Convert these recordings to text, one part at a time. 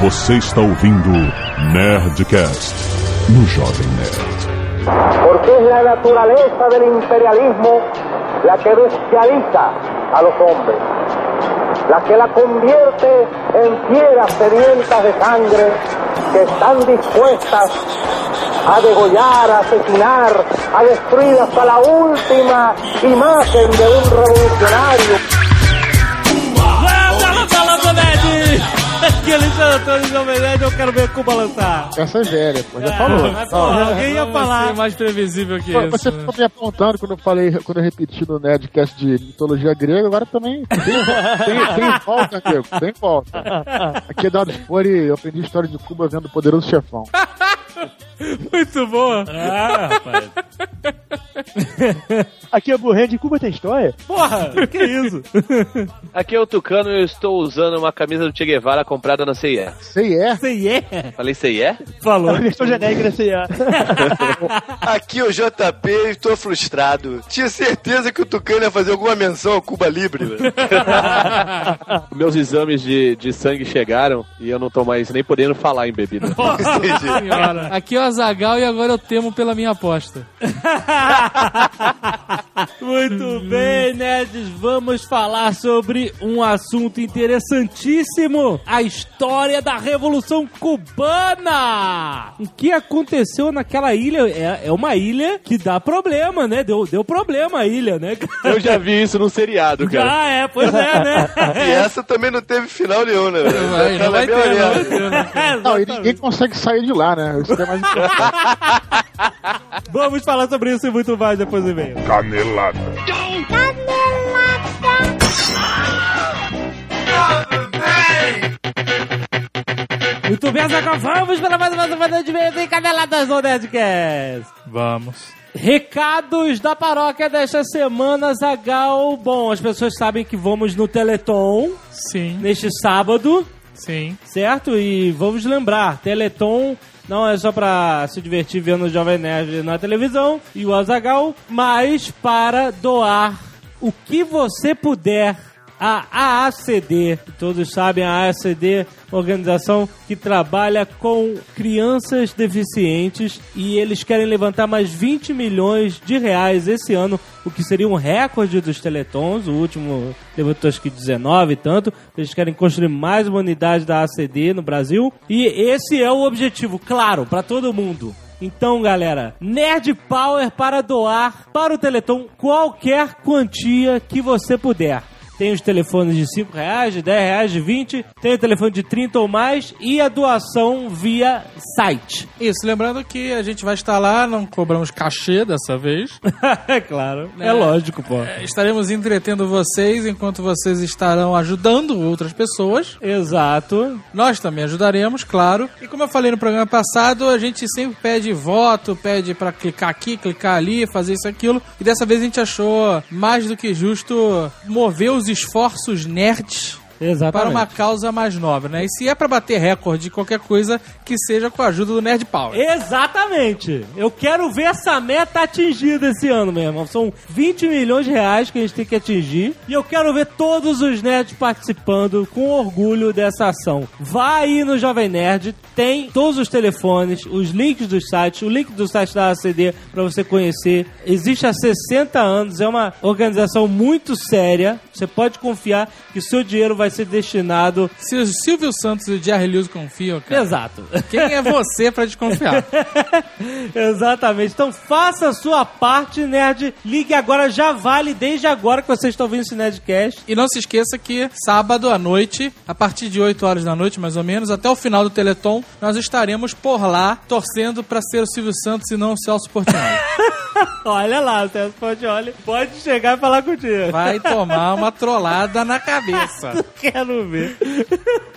Você está ouvindo Nerdcast no Jovem Nerd. Porque es la naturaleza del imperialismo la que bestializa a los hombres, la que la convierte en fieras sedientas de sangre que están dispuestas a degollar, a asesinar, a destruir hasta la última imagen de un revolucionario. Aqui é Alexandre Antônio Jovem Nerd, eu quero ver Cuba lançar. Essa é velha, pô, já falou. Mas, porra, alguém ia falar. ser mais previsível que Pô, isso. Você né? ficou me apontando quando eu falei, quando eu repeti no Nerdcast de mitologia grega, agora também tem, tem, tem volta, amigo, tem volta. Aqui é Dado Fore, eu aprendi história de Cuba vendo o Poderoso Chefão. Muito boa. Ah, rapaz. Aqui é Burré de Cuba tem história? Porra, que isso? Aqui é o Tucano e eu estou usando uma camisa do Che Guevara comprada na é? Você é? Falei C&E? Falou. A versão genérica da CIA. Aqui é o JP e estou frustrado. Tinha certeza que o Tucano ia fazer alguma menção ao Cuba Libre. Meus exames de, de sangue chegaram e eu não tô mais nem podendo falar em bebida. Senhora. Aqui é o Azagal e agora eu temo pela minha aposta. Muito bem, nerds, vamos falar sobre um assunto interessantíssimo: a história da Revolução Cubana. O que aconteceu naquela ilha é, é uma ilha que dá problema, né? Deu, deu problema a ilha, né? Eu já vi isso num seriado, cara. Ah, é, pois é, né? E essa também não teve final nenhum, né? Vai, não vai é bem ter, não vai ter. né? Não, e ninguém consegue sair de lá, né? Isso é mais importante. Vamos falar sobre isso e muito mais depois do e-mail. Canelada. Muito bem, Zagal, vamos para mais uma semana de e-mails e caneladas no Nerdcast. Vamos. Recados da paróquia desta semana, Zagal. Bom, as pessoas sabem que vamos no Teleton Sim, neste sábado, sim. certo? E vamos lembrar, Teleton não é só pra se divertir vendo o Jovem Nerd na televisão e o Azagal, mas para doar o que você puder a AACD. Todos sabem, a AACD, organização que trabalha com crianças deficientes e eles querem levantar mais 20 milhões de reais esse ano, o que seria um recorde dos Teletons. O último levantou acho que 19 e tanto. Eles querem construir mais uma unidade da AACD no Brasil e esse é o objetivo, claro, para todo mundo. Então, galera, Nerd Power para doar para o Teleton qualquer quantia que você puder. Tem os telefones de 5 reais, de 10 reais, de 20, tem o telefone de 30 ou mais e a doação via site. Isso, lembrando que a gente vai estar lá, não cobramos cachê dessa vez. é claro, é, É. lógico, pô. É, Estaremos entretendo vocês enquanto vocês estarão ajudando outras pessoas. Exato. Nós também ajudaremos, claro. E como eu falei no programa passado, a gente sempre pede voto, pede pra clicar aqui, clicar ali, fazer isso aquilo. E dessa vez a gente achou mais do que justo mover os esforços nerds Exatamente. para uma causa mais nova, né? E se é pra bater recorde de qualquer coisa, que seja com a ajuda do Nerd Power. Exatamente. Eu quero ver essa meta atingida esse ano, meu irmão. São 20 milhões de reais que a gente tem que atingir. E eu quero ver todos os nerds participando com orgulho dessa ação. Vá aí no Jovem Nerd, tem todos os telefones, os links dos sites, o link do site da ACD para você conhecer. Existe há 60 anos, é uma organização muito séria. Você pode confiar que o seu dinheiro vai ser destinado. Se o Silvio Santos e o Jerry Lewis confiam, cara, Exato. quem é você pra desconfiar? Exatamente. Então faça a sua parte, nerd. Ligue agora, já vale desde agora que vocês estão ouvindo esse Nerdcast. E não se esqueça que sábado à noite, a partir de 8 horas da noite, mais ou menos, até o final do Teleton, nós estaremos por lá torcendo pra ser o Silvio Santos e não o Celso Portioli. Olha lá, o Celso Portioli pode chegar e falar contigo. Vai tomar uma trollada na cabeça. Quero ver.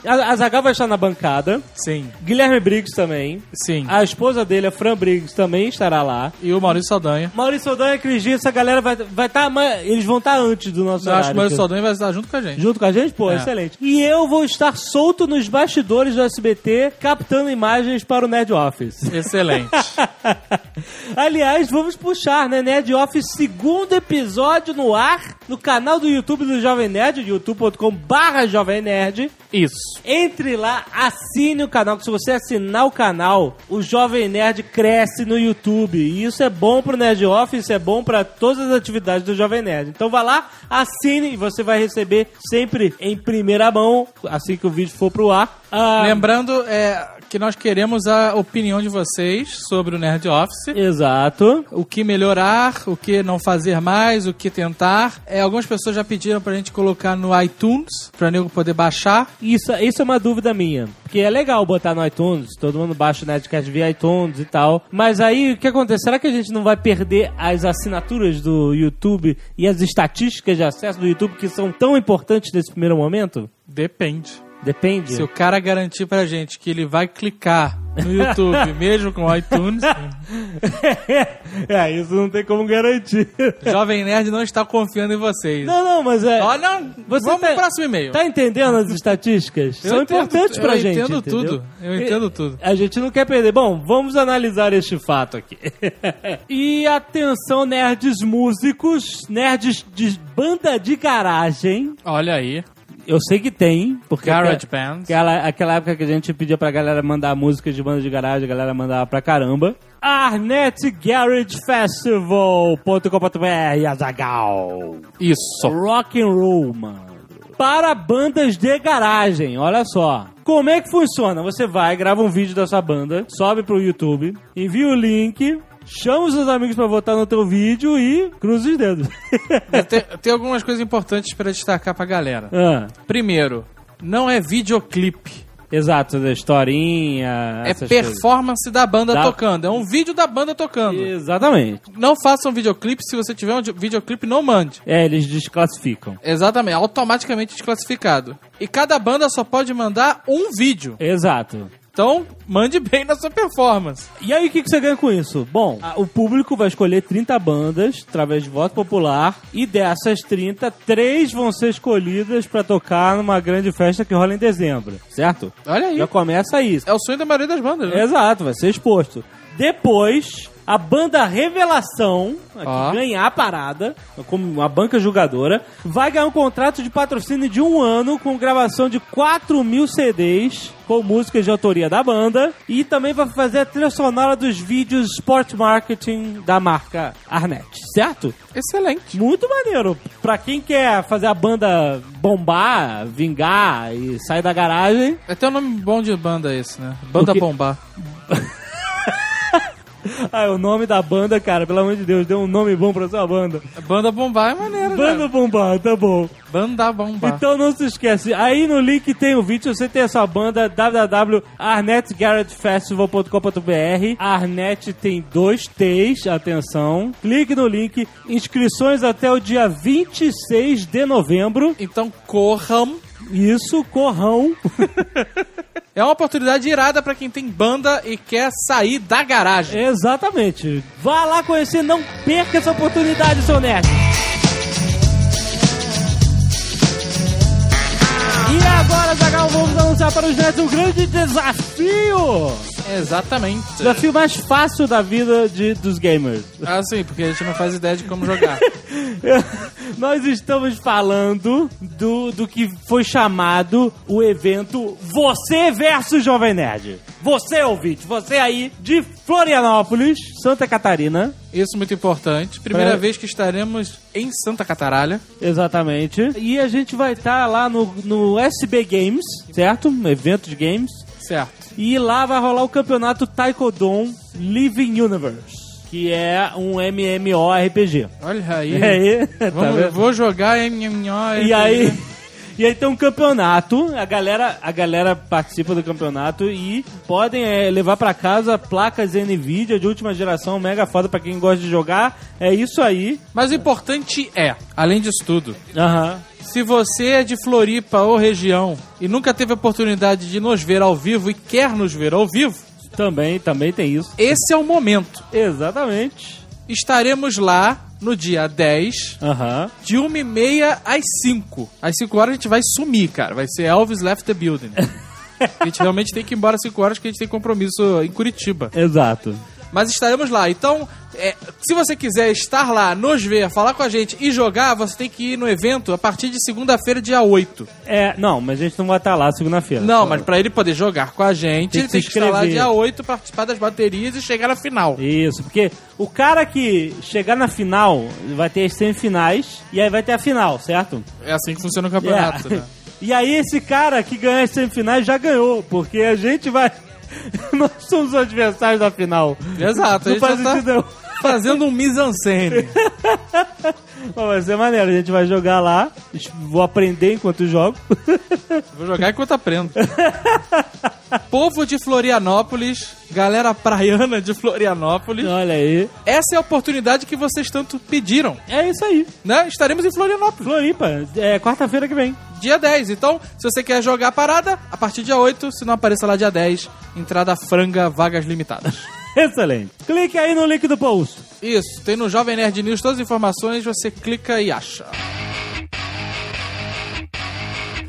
A, a Zagal vai estar na bancada. Sim, Guilherme Briggs também. sim. A esposa dele, a Fran Briggs, também estará lá. E o Maurício Saldanha. Maurício Saldanha, Cris Dias, essa galera vai estar. Vai tá, eles vão estar antes do nosso Eu acho que o horário. Maurício Saldanha vai estar junto com a gente. Junto com a gente? Pô, É. excelente. E eu vou estar solto nos bastidores do SBT, captando imagens para o Nerd Office. Excelente. Aliás, vamos puxar, né? Nerd Office, segundo episódio no ar. no canal do YouTube do Jovem Nerd, youtube.com barra Jovem Nerd. Isso. Entre lá, assine o canal, que se você assinar o canal, o Jovem Nerd cresce no YouTube. E isso é bom pro Nerd Office, é bom pra todas as atividades do Jovem Nerd. Então vá lá, assine e você vai receber sempre em primeira mão, assim que o vídeo for pro ar. Ah, Lembrando é, que nós queremos a opinião de vocês sobre o Nerd Office. Exato. O que melhorar, o que não fazer mais, o que tentar. É, algumas pessoas já pediram pra gente colocar no iTunes, pra nego poder baixar. Isso, isso é uma dúvida minha. Porque é legal botar no iTunes, todo mundo baixa o Nerdcast via iTunes e tal. Mas aí, o que acontece? Será que a gente não vai perder as assinaturas do YouTube e as estatísticas de acesso do YouTube que são tão importantes nesse primeiro momento? Depende. Depende. Se o cara garantir pra gente que ele vai clicar no YouTube, mesmo com o iTunes, é, isso não tem como garantir. Jovem Nerd não está confiando em vocês. Não, não, mas é. Não, Você vamos tá- pro próximo e-mail. Tá entendendo as estatísticas? Eu São entendo- importantes pra eu gente. entendo entendeu? tudo, eu entendo tudo. A gente não quer perder. Bom, vamos analisar este fato aqui. e atenção, nerds músicos, nerds de banda de garagem. Olha aí. Eu sei que tem, porque Garage aquela, Band. aquela, aquela época que a gente pedia pra galera mandar músicas de banda de garagem, a galera mandava pra caramba. ArnetGarageFestival.com.br Azagal. Isso. Rock and roll, mano. Para bandas de garagem, olha só. Como é que funciona? Você vai, grava um vídeo da sua banda, sobe pro YouTube, envia o link, chama os seus amigos pra votar no teu vídeo e cruza os dedos. Tem, tem algumas coisas importantes pra destacar pra galera. Ah, Primeiro, não é videoclipe. exato, da historinha. É essas coisas. performance da banda Da- tocando. É um vídeo da banda tocando. Exatamente. Não faça um videoclipe. Se você tiver um videoclipe, não mande. É, eles desclassificam. Exatamente. Automaticamente desclassificado. E cada banda só pode mandar um vídeo. Exato. Então, mande bem na sua performance. E aí, o que, que você ganha com isso? Bom, a- o público vai escolher 30 bandas através de voto popular e dessas 30, três vão ser escolhidas pra tocar numa grande festa que rola em dezembro, certo? Olha aí. Já começa aí. É o sonho da maioria das bandas, né? Exato, vai ser exposto. Depois, a banda Revelação, a que ganhar a parada, como uma banca jogadora, vai ganhar um contrato de patrocínio de um ano com gravação de 4 mil CDs com músicas de autoria da banda e também vai fazer a trilha sonora dos vídeos Sport Marketing da marca Arnett, certo? Excelente. Muito maneiro. Pra quem quer fazer a banda bombar, vingar e sair da garagem, É até um nome bom de banda esse, né? Banda? Bombar. Ah, o nome da banda, cara, pelo amor de Deus, deu um nome bom pra sua banda. Banda Bombar é maneiro, Banda né? Bombar, tá bom. Banda Bombar. Então não se esquece, aí no link tem o vídeo, você tem a sua banda www.arnetgarretfestival.com.br Arnet tem dois T's, atenção. Clique no link, inscrições até o dia 26 de novembro. Então, corram. Isso, corrão. É uma oportunidade irada pra quem tem banda e quer sair da garagem. Exatamente. Vá lá conhecer, não perca essa oportunidade, seu nerd. E agora, Zagal, vamos anunciar para os nerds um grande desafio! Exatamente. Desafio mais fácil da vida de, dos gamers. Ah, sim, porque a gente não faz ideia de como jogar. Nós estamos falando do, do que foi chamado o evento Você versus Jovem Nerd. Você, ouvinte, você aí de Florianópolis, Santa Catarina. Isso é muito importante. Primeira É. vez que estaremos em Santa Cataralha. Exatamente. E a gente vai estar lá no, no SB Games, certo? Um evento de games. Certo. E lá vai rolar o campeonato Taekwondo Living Universe, que é um MMORPG. Olha aí. Aí, tá Vamos, vendo? vou jogar MMO. E aí, e aí tem um campeonato, a galera, a galera participa do campeonato e podem é, levar pra casa placas Nvidia de última geração, mega foda pra quem gosta de jogar. É isso aí. Mas o importante é, além disso tudo, Aham. Se você é de Floripa ou região e nunca teve a oportunidade de nos ver ao vivo e quer nos ver ao vivo, Também, também tem isso. esse é o momento. Exatamente. Estaremos lá no dia 10, Aham. de 1h30 às 5. Às 5 horas a gente vai sumir, cara. Vai ser Elvis Left the Building. a gente realmente tem que ir embora às 5 horas porque a gente tem compromisso em Curitiba. Exato. Mas estaremos lá. Então, é, se você quiser estar lá, nos ver, falar com a gente e jogar, você tem que ir no evento a partir de segunda-feira, dia 8. É, não, mas a gente não vai estar lá segunda-feira. Não, mas pra ele poder jogar com a gente, Tem ele tem que estar lá dia 8, participar das baterias e chegar na final. Isso, porque o cara que chegar na final vai ter as semifinais e aí vai ter a final, certo? É assim que funciona o campeonato, É. né? E aí esse cara que ganhar as semifinais já ganhou, porque a gente vai. Nós somos os adversários da final. Exato, a Não gente faz tá sentido, fazendo um mise-en-scène. Vai ser maneiro, a gente vai jogar lá, vou aprender enquanto jogo. Vou jogar enquanto aprendo. Povo de Florianópolis, galera praiana de Florianópolis, Olha aí. essa é a oportunidade que vocês tanto pediram, É isso aí. né? Estaremos em Florianópolis. Floripa, é quarta-feira que vem. Dia 10. Então, se você quer jogar a parada, a partir dia 8, se não apareça lá dia 10, entrada franga, vagas limitadas. Excelente. Clique aí no link do post. Isso, tem no Jovem Nerd News todas as informações, você clica e acha.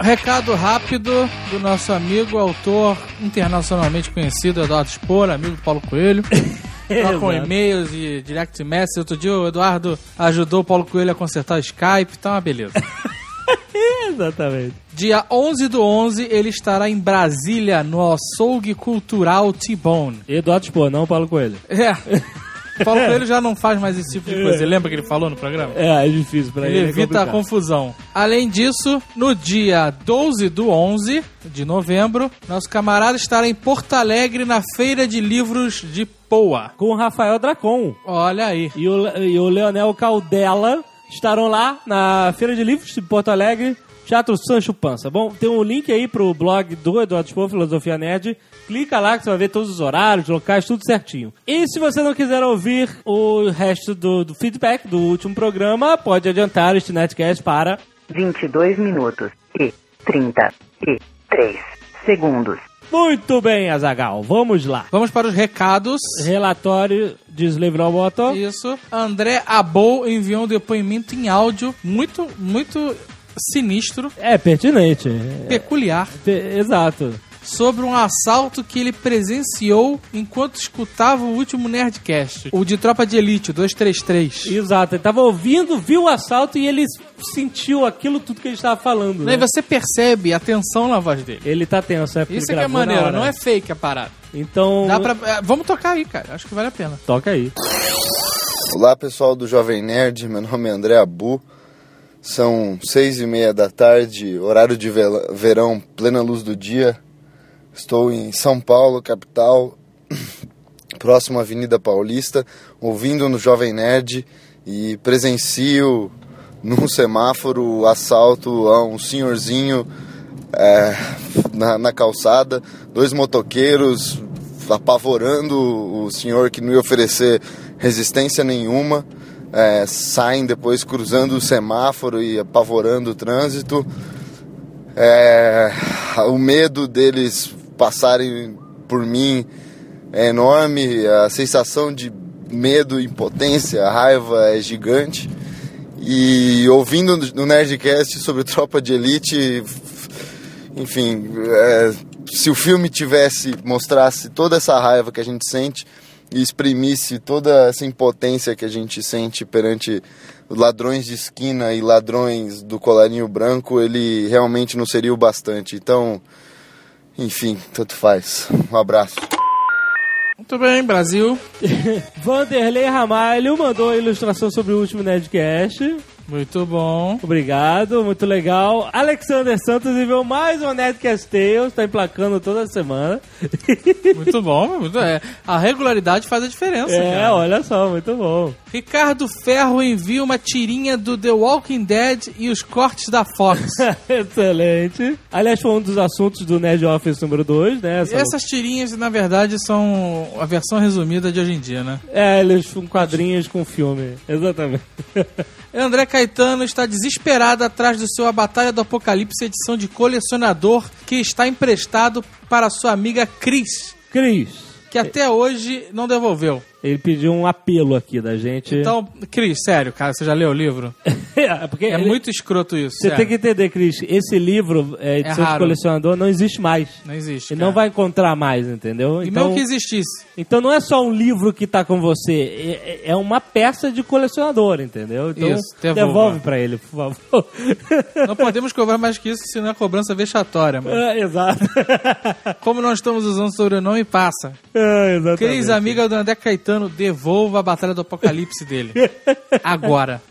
Recado rápido do nosso amigo, autor internacionalmente conhecido, Eduardo Spor, amigo do Paulo Coelho. Com e-mails e direct message. Outro dia o Eduardo ajudou o Paulo Coelho a consertar o Skype, tá uma beleza. Exatamente. Dia 11 do 11, ele estará em Brasília, no Açougue Cultural T-Bone. Eduardo Spor, não Paulo Coelho. É. Paulo Coelho já não faz mais esse tipo de coisa. Você lembra que ele falou no programa? É, é difícil pra ele. Ele é evita a complicado. confusão. Além disso, no dia 12 do 11 de novembro, nosso camarada estará em Porto Alegre na Feira de Livros de Poa. Com o Rafael Dracon. Olha aí. E o, e o Leonel Caldela estarão lá na Feira de Livros de Porto Alegre, Teatro Sancho Pança. Bom, tem um link aí pro blog do Eduardo Spor, Filosofia Nerd. Clica lá que você vai ver todos os horários, locais, tudo certinho. E se você não quiser ouvir o resto do, do feedback do último programa, pode adiantar este Netcast para 22 minutos e 33 segundos. Muito bem, Azagal. Vamos lá. Vamos para os recados. Relatório de Slave Roboto. Isso. André Abou enviou um depoimento em áudio muito, muito sinistro, É pertinente. peculiar, Pe- Exato. Sobre um assalto que ele presenciou enquanto escutava o último Nerdcast. O de Tropa de Elite, o 233. Exato. Ele tava ouvindo, viu o assalto e ele sentiu aquilo tudo que a gente tava falando. Né? E Né? você percebe a tensão na voz dele. Ele tá tenso, é Isso é que é maneiro, não é fake a parada. Então, Dá pra, é, vamos tocar aí, cara. Acho que vale a pena. toca aí. Olá pessoal do Jovem Nerd, meu nome é André Abu. São seis e meia da tarde, horário de verão, plena luz do dia. Estou em São Paulo, capital, próximo à Avenida Paulista, ouvindo no Jovem Nerd e presencio num semáforo o assalto a um senhorzinho é, na, na calçada, dois motoqueiros apavorando o senhor que não ia oferecer resistência nenhuma, é, saem depois cruzando o semáforo e apavorando o trânsito. É, o medo deles passarem por mim é enorme, a sensação de medo, impotência, raiva é gigante. E ouvindo no Nerdcast sobre Tropa de Elite, enfim, é, se o filme tivesse, mostrasse toda essa raiva que a gente sente e exprimisse toda essa impotência que a gente sente perante ladrões de esquina e ladrões do colarinho branco, ele realmente não seria o bastante. Então, enfim, tanto faz. Um abraço. Muito bem, Brasil. Vanderlei Ramalho mandou a ilustração sobre o último Nerdcast. Muito bom. Obrigado, muito legal. Alexander Santos enviou mais um Nerdcast Tales, tá emplacando toda semana. Muito bom. Muito, é, a regularidade faz a diferença. É, cara. olha só, muito bom. Ricardo Ferro envia uma tirinha do The Walking Dead e os cortes da Fox. Excelente. Aliás, foi um dos assuntos do Nerd Office número 2, né? Essa- Essas tirinhas, na verdade, são a versão resumida de hoje em dia, né? É, eles são quadrinhos com filme. Exatamente. André Caetano está desesperado atrás do seu A Batalha do Apocalipse edição de colecionador que está emprestado para sua amiga Cris, Cris, que até hoje não devolveu. Ele pediu um apelo aqui da gente. Então, Cris, sério, cara, você já leu o livro? É, porque É ele- muito escroto isso. Você sério. tem que entender, Cris, esse livro, é, edição de raro. colecionador, não existe mais. Não existe. E cara. não vai encontrar mais, entendeu? E Então, mesmo que existisse. então não é só um livro que tá com você, é, é uma peça de colecionador, entendeu? Então Isso, devolva. devolve pra ele, por favor. Não podemos cobrar mais que isso, senão é cobrança vexatória, mano. É, exato. Como nós estamos usando sobrenome, passa. É, exatamente. Cris, amiga do André Caetano, devolva a Batalha do Apocalipse dele. Agora.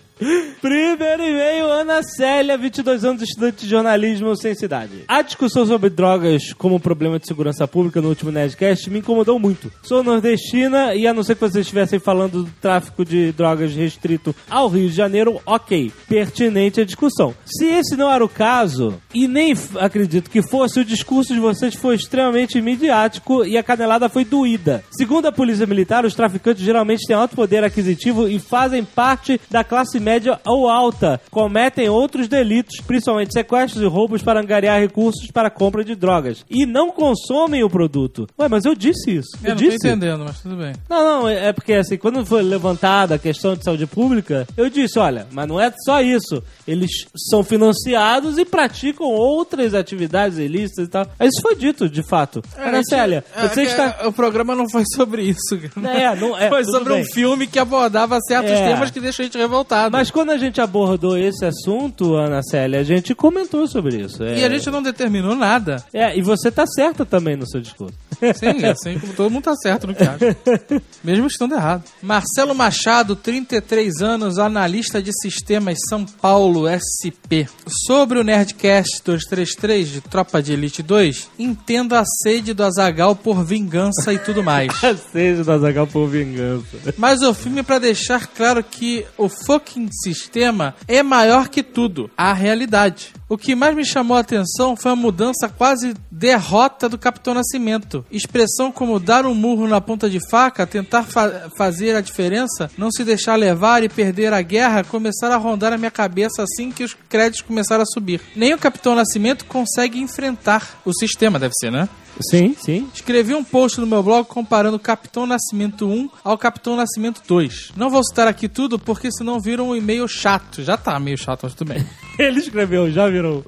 Primeiro e-mail, Ana Célia, 22 anos, estudante de jornalismo sem cidade. A discussão sobre drogas como problema de segurança pública no último Nerdcast me incomodou muito. Sou nordestina e a não ser que vocês estivessem falando do tráfico de drogas restrito ao Rio de Janeiro, ok, pertinente a discussão. Se esse não era o caso, e nem acredito que fosse, o discurso de vocês foi extremamente midiático e a canelada foi doída. Segundo a polícia militar, os traficantes geralmente têm alto poder aquisitivo e fazem parte da classe média ou alta. Cometem outros delitos, principalmente sequestros e roubos para angariar recursos para compra de drogas. E não consomem o produto. Tô mas eu disse isso. Eu Eu, não tô disse. entendendo, mas tudo bem. Não, não, é é porque assim, quando foi levantada a questão de saúde pública, eu disse, olha, mas não é só isso. Eles são financiados e praticam outras atividades ilícitas e tal. Isso foi dito, de fato. Ana Célia, É, você é, está... O programa não foi sobre isso. cara. É, não é, foi sobre bem. um filme que abordava certos É. temas que deixam a gente revoltado. Mas quando a gente abordou esse assunto, Ana Célia, a gente comentou sobre isso. É, E a gente não determinou nada. É, e você tá certa também no seu discurso. Sim, assim como todo mundo tá certo no que acha. Mesmo estando errado. Marcelo Machado, 33 anos, analista de sistemas São Paulo, SP. Sobre o Nerdcast 233 de Tropa de Elite 2, entendo a sede do Azagal por vingança e tudo mais. Seja da Zagal por vingança. Mas o filme é pra deixar claro que o fucking sistema é maior que tudo, a realidade. O que mais me chamou a atenção foi a mudança quase derrota do Capitão Nascimento. Expressão como dar um murro na ponta de faca, tentar fa- fazer a diferença, não se deixar levar e perder a guerra começaram a rondar a minha cabeça assim que os créditos começaram a subir. Nem o Capitão Nascimento consegue enfrentar o sistema, deve ser, né? Sim, sim. Escrevi um post no meu blog comparando o Capitão Nascimento 1 ao Capitão Nascimento 2. Não vou citar aqui tudo porque senão viram um e-mail chato. Já tá meio chato, mas tudo bem. Ele escreveu, já virou.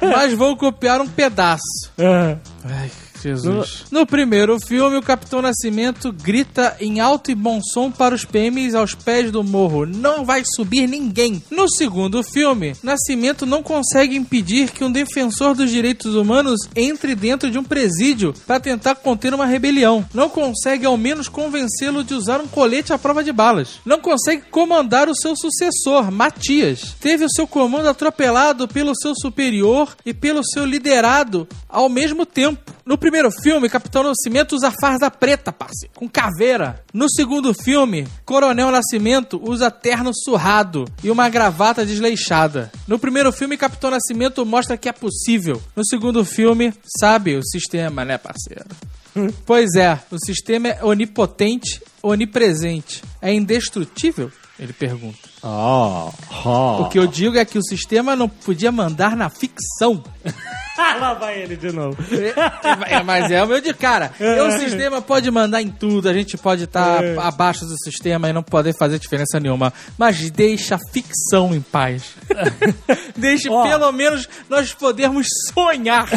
mas vou copiar um pedaço. Ah, Ai, Jesus. No primeiro filme, o Capitão Nascimento grita em alto e bom som para os PMs aos pés do morro: Não vai subir ninguém. No segundo filme, Nascimento não consegue impedir que um defensor dos direitos humanos entre dentro de um presídio para tentar conter uma rebelião. Não consegue ao menos convencê-lo de usar um colete à prova de balas. Não consegue comandar o seu sucessor, Matias. Teve o seu comando atropelado pelo seu superior e pelo seu liderado ao mesmo tempo. No primeiro filme, Capitão Nascimento usa farda preta, parceiro, com caveira. No segundo filme, Coronel Nascimento usa terno surrado e uma gravata desleixada. No primeiro filme, Capitão Nascimento mostra que é possível. No segundo filme, sabe o sistema, né, parceiro? Pois é, o sistema é onipotente, onipresente. É indestrutível? Ele pergunta. Oh, oh. O que eu digo é que o sistema não podia mandar na ficção. Lá vai ele de novo. É, é, mas é o meu de cara. E o sistema pode mandar em tudo, a gente pode estar É. abaixo do sistema e não poder fazer diferença nenhuma. Mas deixa a ficção em paz. Deixe Ó. pelo menos nós podermos sonhar.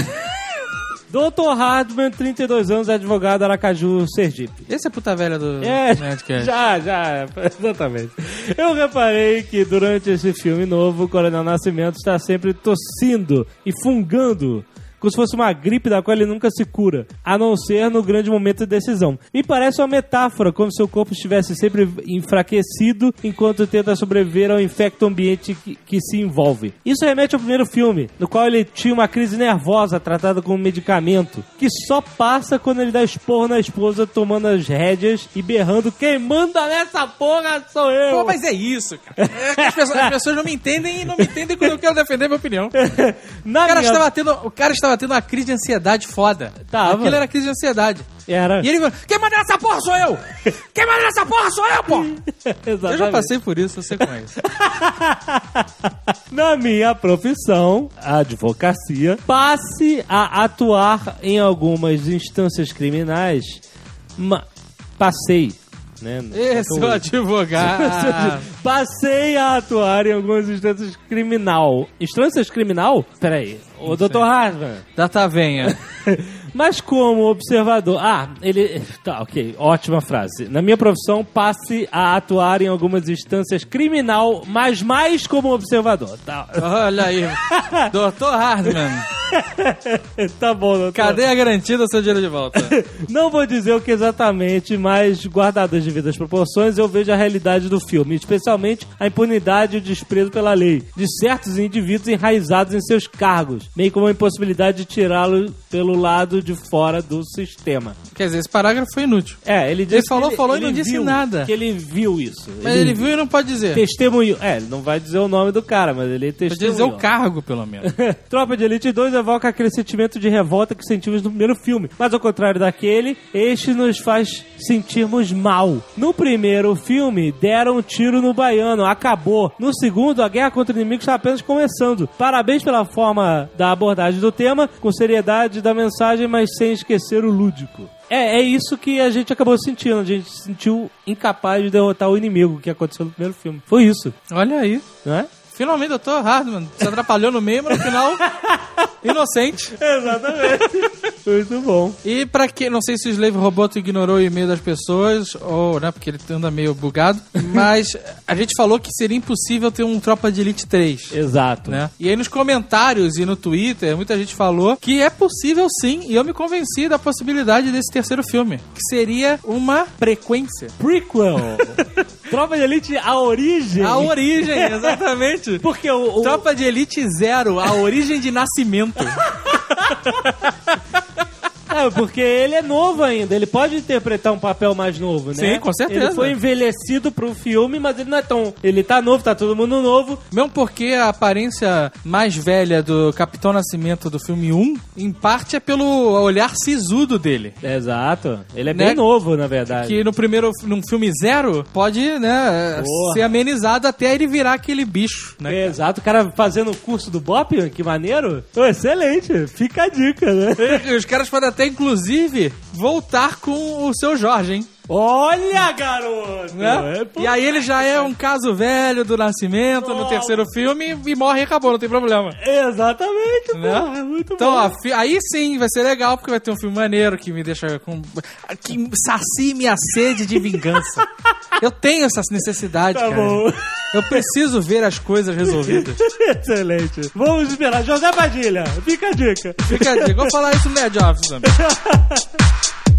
Dr. Hardman, 32 anos, advogado Aracaju, Sergipe. Esse é puta velha do É, Nerdcast. já, já, exatamente. Eu reparei que durante esse filme novo, o Coronel Nascimento está sempre tossindo e fungando. Como se fosse uma gripe da qual ele nunca se cura, a não ser no grande momento de decisão. Me parece uma metáfora, como se seu corpo estivesse sempre enfraquecido enquanto tenta sobreviver ao infecto ambiente que, que se envolve. Isso remete ao primeiro filme, no qual ele tinha uma crise nervosa tratada com um medicamento, que só passa quando ele dá esporro na esposa, tomando as rédeas e berrando: Quem manda nessa porra sou eu! Pô, mas é isso, cara. É as, pessoas, as pessoas não me entendem e não me entendem quando eu quero defender minha opinião. Na O cara, minha- estava tendo, o cara estava tendo uma crise de ansiedade foda. Tava. Aquilo era crise de ansiedade. Era. E ele falou: Quem manda nessa porra sou eu! Quem manda nessa porra sou eu, pô! Eu já Exatamente. passei por isso, eu sei como é isso. Na minha profissão, a advocacia, passe a atuar em algumas instâncias criminais. Ma passei. Né? Esse é o advogado. Passei a atuar em algumas instâncias criminal. Instâncias criminal? Peraí. Ô, Dr. Hartman. Data venha. Mas como observador. Ah, ele. Tá, ok. Ótima frase. Na minha profissão, passe a atuar em algumas instâncias criminal, mas mais como observador. Tá, Olha aí. Doutor Hardman, tá bom, doutor. cadeia garantida, seu dinheiro de volta. Não vou dizer o que exatamente, mas guardado as devidas proporções, eu vejo a realidade do filme, especialmente a impunidade e o desprezo pela lei de certos indivíduos enraizados em seus cargos, meio como a impossibilidade de tirá-lo pelo lado de fora do sistema. Quer dizer, esse parágrafo foi inútil. É, ele disse falou, que falou e não disse nada. Que ele viu isso. Mas ele viu e não pode dizer. Testemunho. É, ele não vai dizer o nome do cara, mas ele Pode testemunhou. dizer o cargo, pelo menos. Tropa de Elite 2 evoca aquele sentimento de revolta que sentimos no primeiro filme. Mas ao contrário daquele, este nos faz sentirmos mal. No primeiro filme, deram um tiro no baiano, acabou. No segundo, a guerra contra o inimigo está apenas começando. Parabéns pela forma da abordagem do tema, com seriedade da mensagem, mas sem esquecer o lúdico. É, é isso que a gente acabou sentindo. A gente se sentiu incapaz de derrotar o inimigo que aconteceu no primeiro filme. Foi isso, Olha aí. não é? Finalmente, doutor Hardman se atrapalhou no meio, mas no final, inocente. Exatamente. Muito bom. E pra quem, não sei se o Slave Roboto ignorou o e-mail das pessoas, ou, né, porque ele anda meio bugado, mas a gente falou que seria impossível ter um Tropa de Elite 3. Exato. Né? E aí nos comentários e no Twitter, muita gente falou que é possível sim, e eu me convenci da possibilidade desse terceiro filme, que seria uma frequência. Prequel. Tropa de Elite, a origem. A origem, exatamente. Porque o, o- Tropa de Elite Zero, a origem de nascimento vento. É, porque ele é novo ainda. Ele pode interpretar um papel mais novo, né? Sim, com certeza. Ele foi envelhecido pro filme, mas ele não é tão. Ele tá novo, tá todo mundo novo. Mesmo porque a aparência mais velha do Capitão Nascimento do filme 1, em parte é pelo olhar sisudo dele. Exato. Ele é Né? bem novo, na verdade. Que no primeiro, num filme zero, pode, né, Porra. ser amenizado até ele virar aquele bicho, né? Exato, o cara fazendo o curso do Bop, que maneiro. Pô, excelente, fica a dica, né? Os caras podem até, inclusive, voltar com o seu Jorge, hein? Olha, garoto! Né? É, E aí ele já é um caso velho do nascimento no terceiro filme e morre e acabou, não tem problema. Exatamente, Né? pô, é muito Então, bom. fi- aí sim vai ser legal, porque vai ter um filme maneiro que me deixa com. que sacie minha sede de vingança. Eu tenho essa necessidade, Tá cara. bom. Eu preciso ver as coisas resolvidas. Excelente. Vamos esperar. José Padilha, fica a dica. Fica a dica. Vou falar isso no Nerd Office também.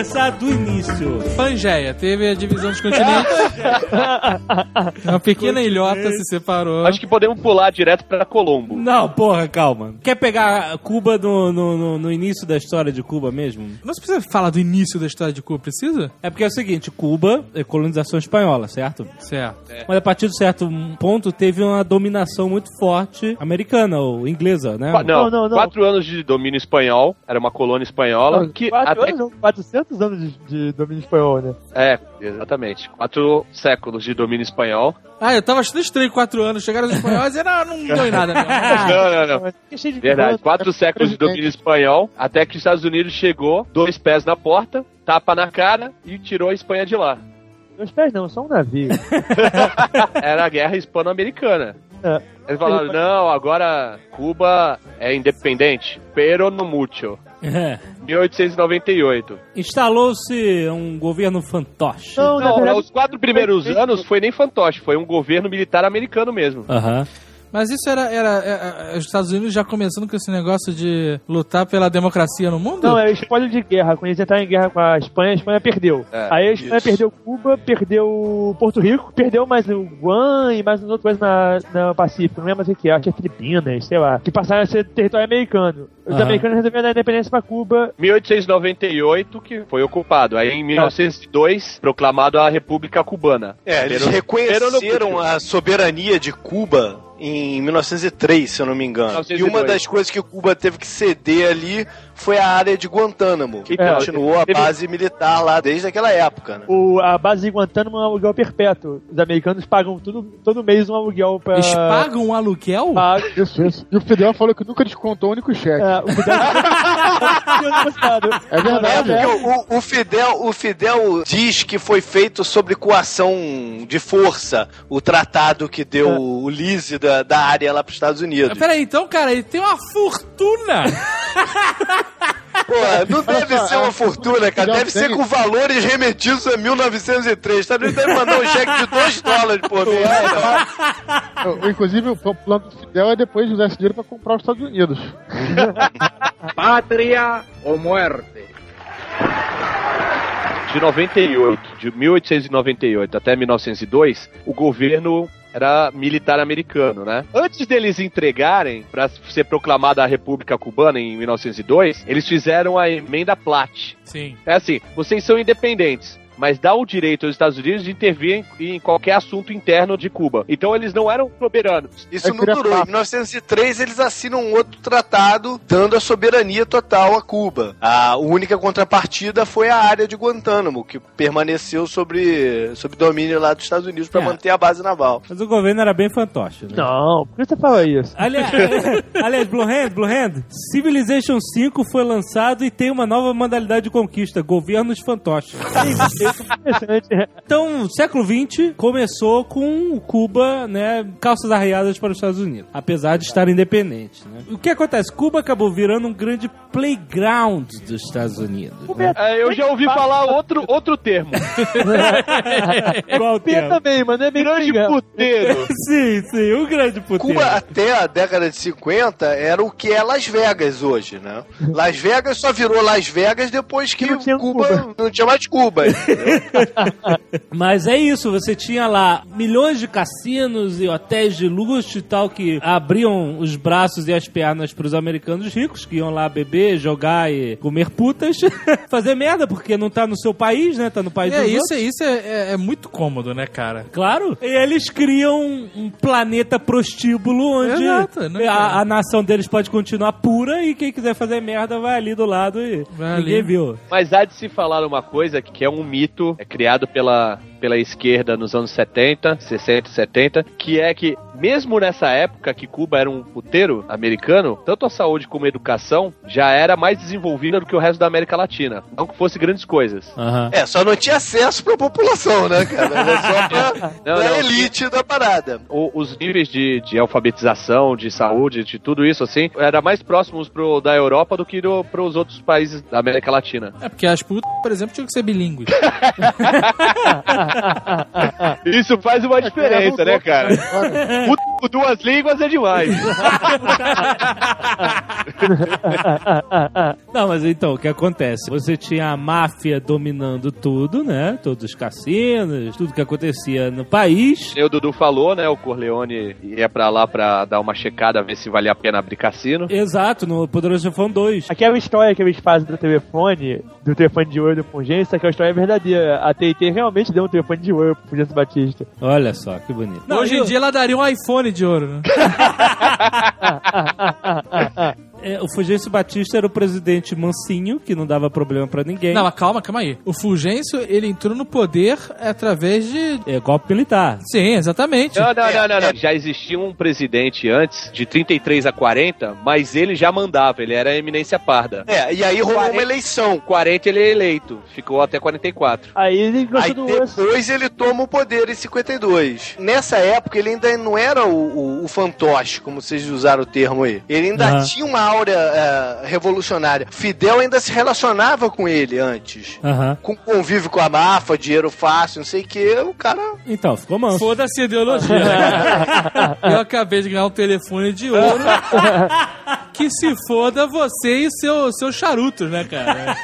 começar do início. Pangeia, teve a divisão dos continentes. Uma pequena ilhota se separou. Acho que podemos pular direto pra Colombo. Não, porra, calma. Quer pegar Cuba no, no, no- no início da história de Cuba mesmo? Não se precisa falar do início da história de Cuba, precisa? É porque é o seguinte, Cuba é colonização espanhola, certo? Certo. Mas a partir de certo ponto teve uma dominação muito forte americana ou inglesa, né? Qua- Não, Não, não, não. quatro anos de domínio espanhol, era uma colônia espanhola, que Quatro até... anos, não, 400 anos de, de domínio espanhol, né? É, exatamente. Quatro séculos de domínio espanhol. Ah, eu tava achando estranho, quatro anos. Chegaram os espanhóis e não, não deu em nada. Não. não, não, não. Verdade, quatro séculos de domínio espanhol, até que os Estados Unidos chegou, dois pés na porta, tapa na cara e tirou a Espanha de lá. Meus pés não, só um navio. Era a guerra hispano-americana. É. Eles falaram, não, agora Cuba é independente, pero no mucho. É. 1898. Instalou-se um governo fantoche. Não, na Não, verdade, os quatro primeiros anos foi nem fantoche, foi um governo militar americano mesmo. Aham. Mas isso era, era, era- Os Estados Unidos já começando com esse negócio de lutar pela democracia no mundo? Não, é spoiler de guerra. Quando eles entraram em guerra com a Espanha, a Espanha perdeu. É, Aí a Espanha isso. perdeu Cuba, perdeu Porto Rico, perdeu mais o Guam e mais outras coisas na, na Pacífico. Não lembro mais o que é, acho que é Filipinas, sei lá. Que passaram a ser território americano. Os Aham. americanos resolveram dar independência pra Cuba. 1898 que foi ocupado. Aí em 1902 proclamado a República Cubana. É, eles reconheceram a soberania de Cuba em 1903, se eu não me engano. 1902. E uma das coisas que Cuba teve que ceder ali foi a área de Guantánamo, que Então, continuou a teve- base militar lá desde aquela época, né? O, a base de Guantánamo é um aluguel perpétuo. Os americanos pagam tudo, todo mês um aluguel pra. Eles pagam um aluguel? Pagam. Isso, isso. E o Fidel falou que nunca descontou o único cheque. É, o Fidel- É É, verdade, porque é. o, o Fidel, o Fidel diz que foi feito sobre coação de força o tratado que deu o lease da, da área lá para os Estados Unidos. Peraí, então, cara, ele tem uma fortuna. Pô, não deve só, ser uma é, fortuna, cara. Deve ser com valores remetidos a 1903. Tá deve mandar um cheque de 2 dólares por mês. né? Eu- Inclusive, o plano do Fidel é depois usar esse dinheiro pra comprar os Estados Unidos. Patria o muerte. De 98, de 1898 até 1902, o governo era militar americano, né? Antes deles entregarem para ser proclamada a República Cubana em 1902, eles fizeram a emenda Platt. Sim. É assim, vocês são independentes, mas dá o direito aos Estados Unidos de intervir em, em qualquer assunto interno de Cuba. Então eles não eram soberanos. Isso É não durou. Em paz. 1903 eles assinam um outro tratado dando a soberania total a Cuba. A única contrapartida foi a área de Guantánamo, que permaneceu sobre, sob domínio lá dos Estados Unidos para É. manter a base naval. Mas o governo era bem fantoche, né? Não, por que você fala isso? Aliás, aliás, Blue Hand, Blue Hand, Civilization 5 foi lançado e tem uma nova modalidade de conquista, governos fantoches. Interessante. Então, século XX começou com Cuba, né, calças arreadas para os Estados Unidos, apesar de estar independente, né? O que acontece? Cuba acabou virando um grande playground dos Estados Unidos. né? É, eu já ouvi falar outro, outro termo. Qual Pia termo? também, mano. É meio Grande legal. puteiro. Sim, sim, um grande puteiro. Cuba até a década de 50 era o que é Las Vegas hoje, né? Las Vegas só virou Las Vegas depois que Não Cuba, Cuba. não tinha mais Cuba. Mas é isso, você tinha lá milhões de cassinos e hotéis de luxo e tal que abriam os braços e as pernas pros americanos ricos que iam lá beber, jogar e comer putas, fazer merda porque não tá no seu país, né? Tá no país É, dos isso, outros. é, isso é, é- é muito cômodo, né, cara? Claro. E eles criam um planeta prostíbulo onde Exato, né, a, a nação deles pode continuar pura e quem quiser fazer merda vai ali do lado e Vai ninguém ali. viu. Mas há de se falar uma coisa que é um mito, é criado pela, pela esquerda nos anos 70, 60 e 70, que é que mesmo nessa época que Cuba era um puteiro americano, tanto a saúde como a educação já era mais desenvolvida do que o resto da América Latina. Não que fosse grandes coisas. Aham. É, só não tinha acesso pra população, né, cara? Era só pra, Não, pra não. elite da parada. O- os níveis de, de alfabetização, de saúde, de tudo isso, assim, era mais próximos pro, da Europa do que do, pros outros países da América Latina. É porque as putas, por exemplo, tinham que ser bilíngues. Isso faz uma diferença, né, cara? Puto com duas línguas é demais. Não, mas então, o que acontece? Você tinha a máfia dominando tudo, né? Todos os cassinos, tudo que acontecia no país. O Dudu falou, né? O Corleone ia pra lá pra dar uma checada, ver se valia a pena abrir cassino. Exato, no Poderoso Chefão 2. Aquela história que eles fazem do telefone, do telefone de ouro do Fulgêncio, aquela história é verdadeira. A TIT realmente deu um telefone de ouro pro Fulgêncio Batista. Olha só, que bonito. Hoje em eu- dia ela daria um iPhone de ouro, né? é, o Fulgêncio Batista era o presidente mansinho, que não dava problema pra ninguém. Não, mas calma, calma aí. O Fulgêncio, ele entrou no poder através de... É golpe militar. Sim, exatamente. Não, não, não, não, não. Já existia um presidente antes, de 33 a 40, mas ele já mandava, ele era a eminência parda. É, e aí rolou uma eleição. 40 ele é eleito, ficou até 44. Aí ele Aí do osso. depois ele toma o poder em 52. Nessa época ele ainda não era o, o, o fantoche, como vocês usaram o termo aí. Ele ainda Aham. tinha uma áurea é, revolucionária. Fidel ainda se relacionava com ele antes. Aham. Com convívio com a máfia, dinheiro fácil, não sei o que. O cara. Então, ficou manso. Foda-se a ideologia, né? Eu acabei de ganhar um telefone de ouro. que se foda você e seu, seus charutos, né, cara?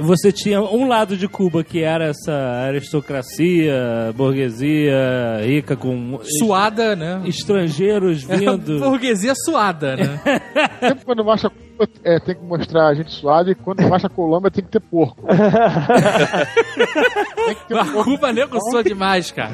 Você tinha um lado de Cuba que era essa aristocracia, burguesia rica com Suada, né? estrangeiros vindo. Burguesia suada, né? Sempre quando mostra Cuba, é, tem que mostrar a gente suado e quando mostra Colômbia tem que ter porco. tem que ter Mas porco. Cuba nego sua demais, cara.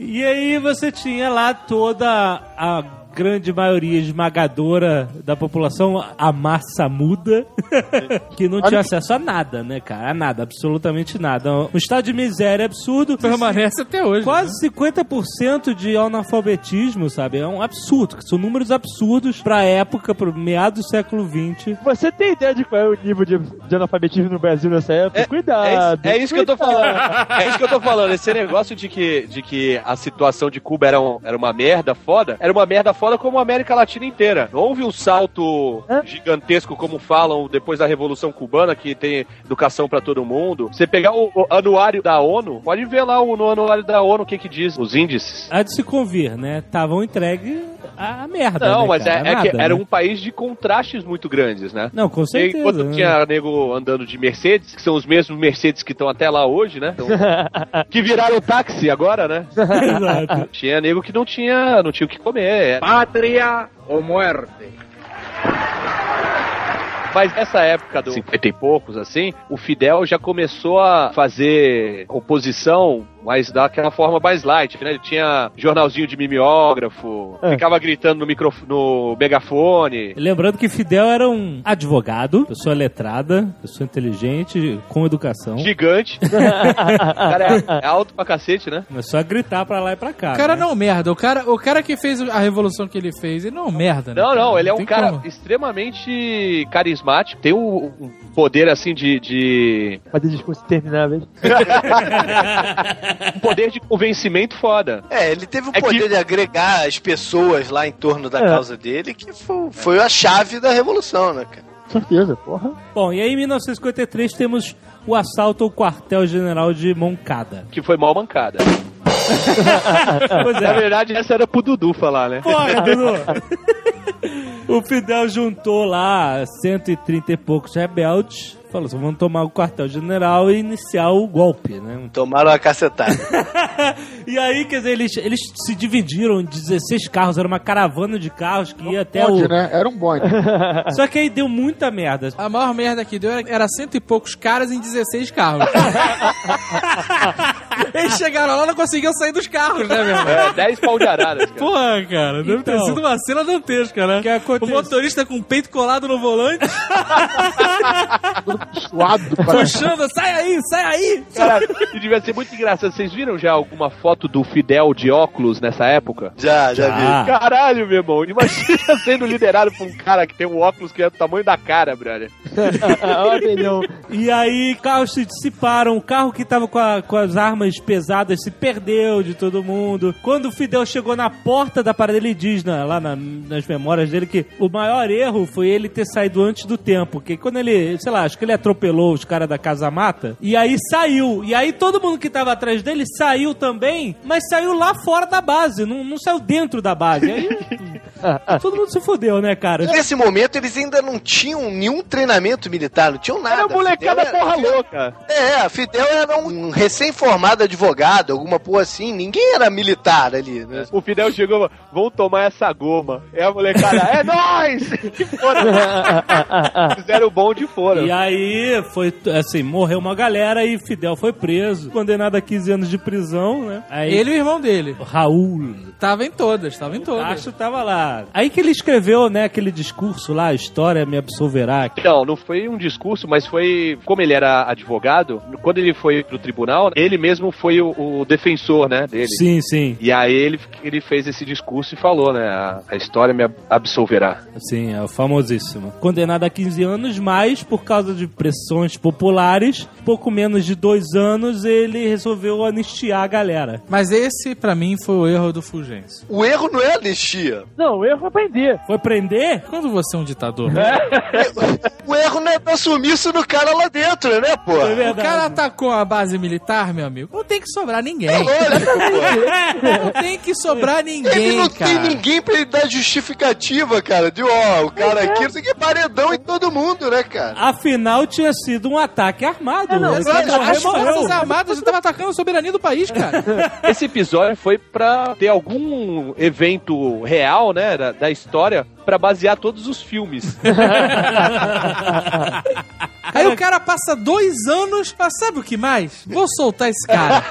E aí você tinha lá toda a grande maioria esmagadora da população, a massa muda, que não tinha acesso a nada, né, cara? A nada, absolutamente nada. Um estado de miséria absurdo. Permanece até hoje. Quase 50% de analfabetismo, sabe? É um absurdo. São números absurdos pra época, pro meado do século XX. Você tem ideia de qual é o nível de, de analfabetismo no Brasil nessa época? É, Cuidado. É, isso- é isso que eu tô cuidado. falando. É isso que eu tô falando. Esse negócio de que, de que a situação de Cuba era, um- era uma merda foda, era uma merda foda como a América Latina inteira. Não houve um salto gigantesco, como falam, depois da Revolução Cubana, que tem educação pra todo mundo. Você pegar o, o anuário da ONU, pode ver lá o, no anuário da ONU o que que diz, os índices. Há de se convir, né? Estavam entregues a merda. Não, né, mas cara? é, é que Nada, era né? um país de contrastes muito grandes, né? Não, com E certeza. Enquanto né? tinha nego andando de Mercedes, que são os mesmos Mercedes que estão até lá hoje, né? Então, que viraram táxi agora, né? Exato. Tinha nego que não tinha, não tinha o que comer. Patria o muerte. Mas nessa época dos 50 e poucos, assim, o Fidel já começou a fazer oposição, mas daquela forma mais light, né? Ele tinha jornalzinho de mimeógrafo, É. ficava gritando no, microf... no megafone. Lembrando que Fidel era um advogado, pessoa letrada, pessoa inteligente, com educação. Gigante. cara é, é alto pra cacete, né? É só gritar pra lá e pra cá. O cara né? não é merda. O cara, o cara que fez a revolução que ele fez, ele não é um merda, né? Não, cara? não, ele é um tem cara como. extremamente carismático, tem um, um poder assim de, de. Fazer discurso interminável. um poder de convencimento foda. É, ele teve o É poder que- de agregar as pessoas lá em torno da É. causa dele, que foi, foi a chave da revolução, né, cara? Com certeza, porra. Bom, e aí em 1953 temos o assalto ao quartel-general de Moncada. Que foi mal mancada. Pois Na é. verdade, essa era pro Dudu falar, né? Porra, Dudu! O Fidel juntou lá 130 e poucos rebeldes. Falou assim: vamos tomar o quartel-general e iniciar o golpe, né? Tomaram uma cacetada. E aí, quer dizer, eles, eles se dividiram em 16 carros, era uma caravana de carros que ia até bonde, o. né? Era um bonde. Só que aí deu muita merda. A maior merda que deu era, era cento e poucos caras em 16 carros. Eles chegaram lá e não conseguiam sair dos carros, né, meu? É, 10 pau de araras, cara. Porra, cara, deve ter Então. sido uma cena dantesca, né? O que? O motorista com o peito colado no volante, Suado puxando, sai aí, sai aí! Cara, devia ser muito engraçado. Vocês viram já alguma foto do Fidel de óculos nessa época? Já, já vi. Ah, Caralho, meu irmão. Imagina sendo liderado por um cara que tem um óculos que é do tamanho da cara, brother. Olha, não. E aí, carros se dissiparam. O carro que tava com, a- com as armas pesadas se perdeu de todo mundo. Quando o Fidel chegou na porta da parada, ele diz lá na- nas memórias dele que o maior erro foi ele ter saído antes do tempo. Que quando ele, sei lá, acho que ele atropelou os caras da Casa Mata. E aí saiu. E aí todo mundo que tava atrás dele saiu também, mas saiu lá fora da base. Não, não saiu dentro da base. Aí todo mundo se fudeu, né, cara? Nesse momento, eles ainda não tinham nenhum treinamento militar, não tinham nada. Era molecada Fidel porra Fidel- louca. É, a Fidel era um recém-formado advogado, alguma porra assim. Ninguém era militar ali, né? O Fidel chegou, vamos tomar essa goma. É a molecada, é nóis! E foram. Fizeram o bom de fora. E aí foi assim, morreu uma galera e Fidel foi preso, condenado a 15 anos de prisão, né? Aí Ele e o irmão dele. Raul Tava em todas, tava em todas. Acho tava lá. Aí que ele escreveu, né, aquele discurso lá, a história me absolverá. Não, não foi um discurso, mas foi. Como ele era advogado, quando ele foi pro tribunal, ele mesmo foi o, o defensor, né, dele. Sim, sim. E aí ele, ele fez esse discurso e falou, né? A, a história me absolverá. Sim, é o famosíssimo. Condenado a 15 anos, mas por causa de pressões populares, pouco menos de dois anos, ele resolveu anistiar a galera. Mas esse, pra mim, foi o erro do Fulgêncio. O erro não é anistia. Não, o erro é prender. Foi prender? Quando você é um ditador, O erro não é dar sumiço no cara lá dentro, né, pô? É o cara atacou a base militar, meu amigo, não tem que sobrar ninguém. Pô. Não tem que sobrar Ele ninguém, não tem cara. ninguém pra ele dar justificativa, cara. De ó, o cara aqui, não sei o que, paredão em todo mundo, né, cara? Afinal, tinha sido um ataque armado. não, Esse Exato, cara As forças armadas estavam atacando a soberania do país, cara. Esse episódio foi pra ter algum evento real, né, da, da história, pra basear todos os filmes. Aí o cara passa dois anos, mas sabe o que mais? Vou soltar esse cara.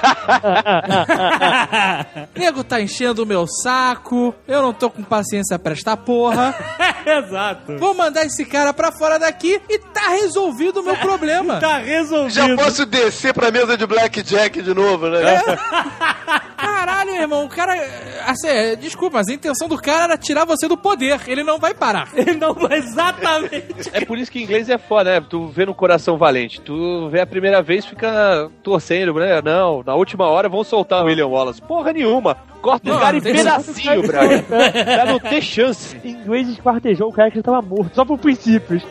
Nego tá enchendo o meu saco, eu não tô com paciência pra esta porra. Exato. Vou mandar esse cara pra fora daqui e tá resolvido o meu problema. Tá resolvido. Já posso descer pra mesa de blackjack de novo, né? Caralho, irmão, o cara. Assim, é, desculpa, mas a intenção do cara era tirar você do poder. Ele não vai parar. Ele não vai exatamente. É por isso que inglês é foda, né? Tu vê no coração valente. Tu vê a primeira vez, fica torcendo, né? Não, na última hora vão soltar o William Wallace. Porra nenhuma. Corta o Não, cara em pedacinho, Braga. Pra não ter chance. Em inglês esquartejou o cara que já tava morto, só por princípios.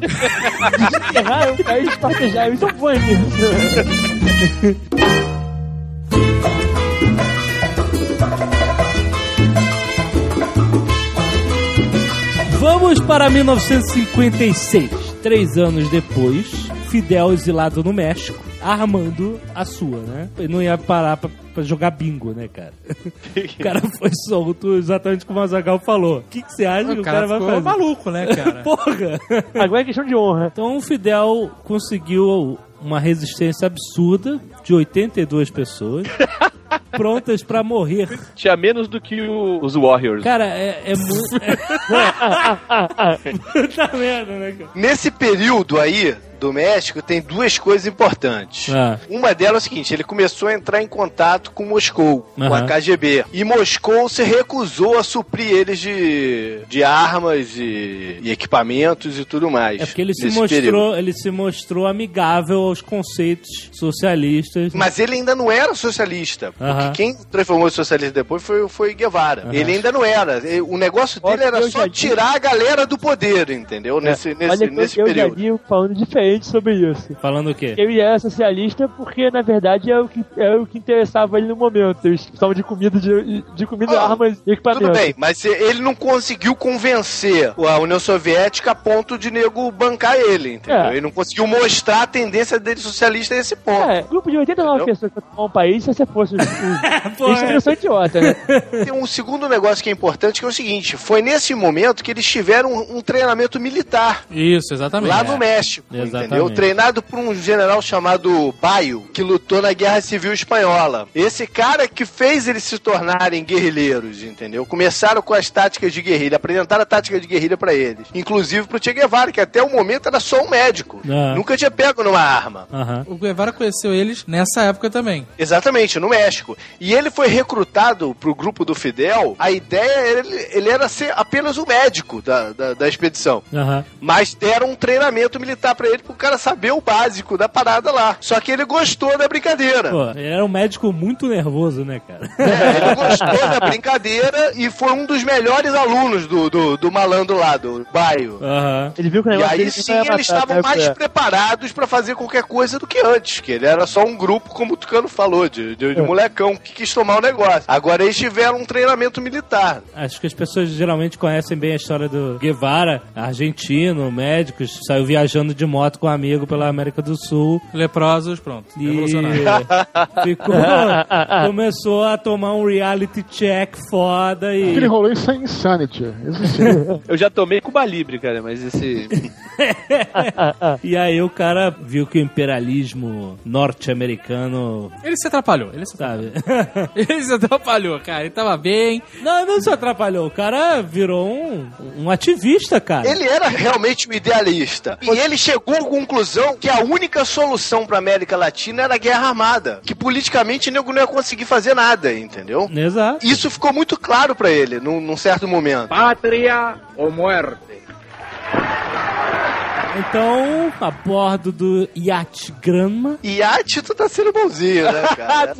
Desenterrar o cara e esquartejar, são bons nisso. Vamos para 1956. Três anos depois, Fidel exilado no México, armando a sua, né? Ele não ia parar pra, pra jogar bingo, né, cara? O cara foi solto exatamente como o Azagal falou. O que, que você acha que O o cara, cara vai fazer? maluco, né, cara? Porra! Agora é questão de honra. Então o Fidel conseguiu uma resistência absurda de 82 pessoas prontas pra morrer. Tinha menos do que o- os Warriors. Cara, é, é muito. Puta merda, né, cara? Nesse período aí do México tem duas coisas importantes. Ah. Uma delas é o seguinte, ele começou a entrar em contato com Moscou, com a. KGB. E Moscou se recusou a suprir eles de, de armas e, e equipamentos e tudo mais. É porque ele se mostrou, período. ele se mostrou amigável aos conceitos socialistas. Mas ele ainda não era socialista. Porque Aham. quem transformou em socialista depois foi, foi Guevara. Aham. Ele ainda não era. O negócio Olha dele que era eu só já tirar a galera do poder, entendeu? Nesse, nesse, Olha nesse eu já período. vi falando diferente sobre isso. Falando o quê? Ele era socialista porque, na verdade, é o que, é o que interessava ele no momento. Eles precisavam de comida, de, de comida, Ah, armas e equipamentos. Tudo bem, mas ele não conseguiu convencer a União Soviética a ponto de nego bancar ele, entendeu? É. Ele não conseguiu mostrar a tendência dele socialista a esse ponto. É, grupo de 89 Entendeu? pessoas pra tomar um país, se você fosse. Pô, Isso é só idiota, né? Tem um segundo negócio que é importante, que é o seguinte, foi nesse momento que eles tiveram um, um treinamento militar Isso, exatamente. lá no México, Exatamente. entendeu? Treinado por um general chamado Baio, que lutou na Guerra Civil Espanhola. Esse cara que fez eles se tornarem guerrilheiros, entendeu? Começaram com as táticas de guerrilha, apresentaram a tática de guerrilha pra eles. Inclusive pro Che Guevara, que até o momento era só um médico. Ah. Nunca tinha pego numa arma. Aham. O Guevara conheceu eles nessa época também. Exatamente, no México. E ele foi recrutado pro grupo do Fidel. A ideia, ele, ele era ser apenas o médico da, da, da expedição. Aham. Mas deram um treinamento militar pra ele pro cara saber o básico da parada lá. Só que ele gostou da brincadeira. Pô, ele era um médico muito nervoso, né, cara? É, ele gostou da brincadeira e foi um dos melhores alunos do, do, do malandro lá, do Baio. Aham. Ele viu que o E negócio aí dele sim eles matar, estavam né? mais É. preparados pra fazer qualquer coisa do que antes, que ele era só um grupo, como o Tucano falou, de, de, de É. molecão que quis tomar o negócio. Agora eles tiveram um treinamento militar. Acho que as pessoas geralmente conhecem bem a história do Guevara, argentino, médico, saiu viajando de moto com um amigo pela América do Sul. Leprosos, pronto. E ficou, começou a tomar um reality check foda e Aquele rolê isso é insanity. Eu já tomei Cuba Libre, cara, mas esse. e aí o cara viu que o imperialismo norte-americano, Ele se atrapalhou. Ele se, sabe? ele se atrapalhou, cara. Ele tava bem. Não, não se atrapalhou. O cara virou um, um ativista, cara. Ele era realmente um idealista. E ele chegou à conclusão que a única solução pra América Latina era a guerra armada. Que politicamente o nego não ia conseguir fazer nada, entendeu? Exato. Isso ficou muito claro pra ele num, num certo momento. Patria o muerte. Então, a bordo do iate Granma, Iate, tu tá sendo bonzinho, né, cara?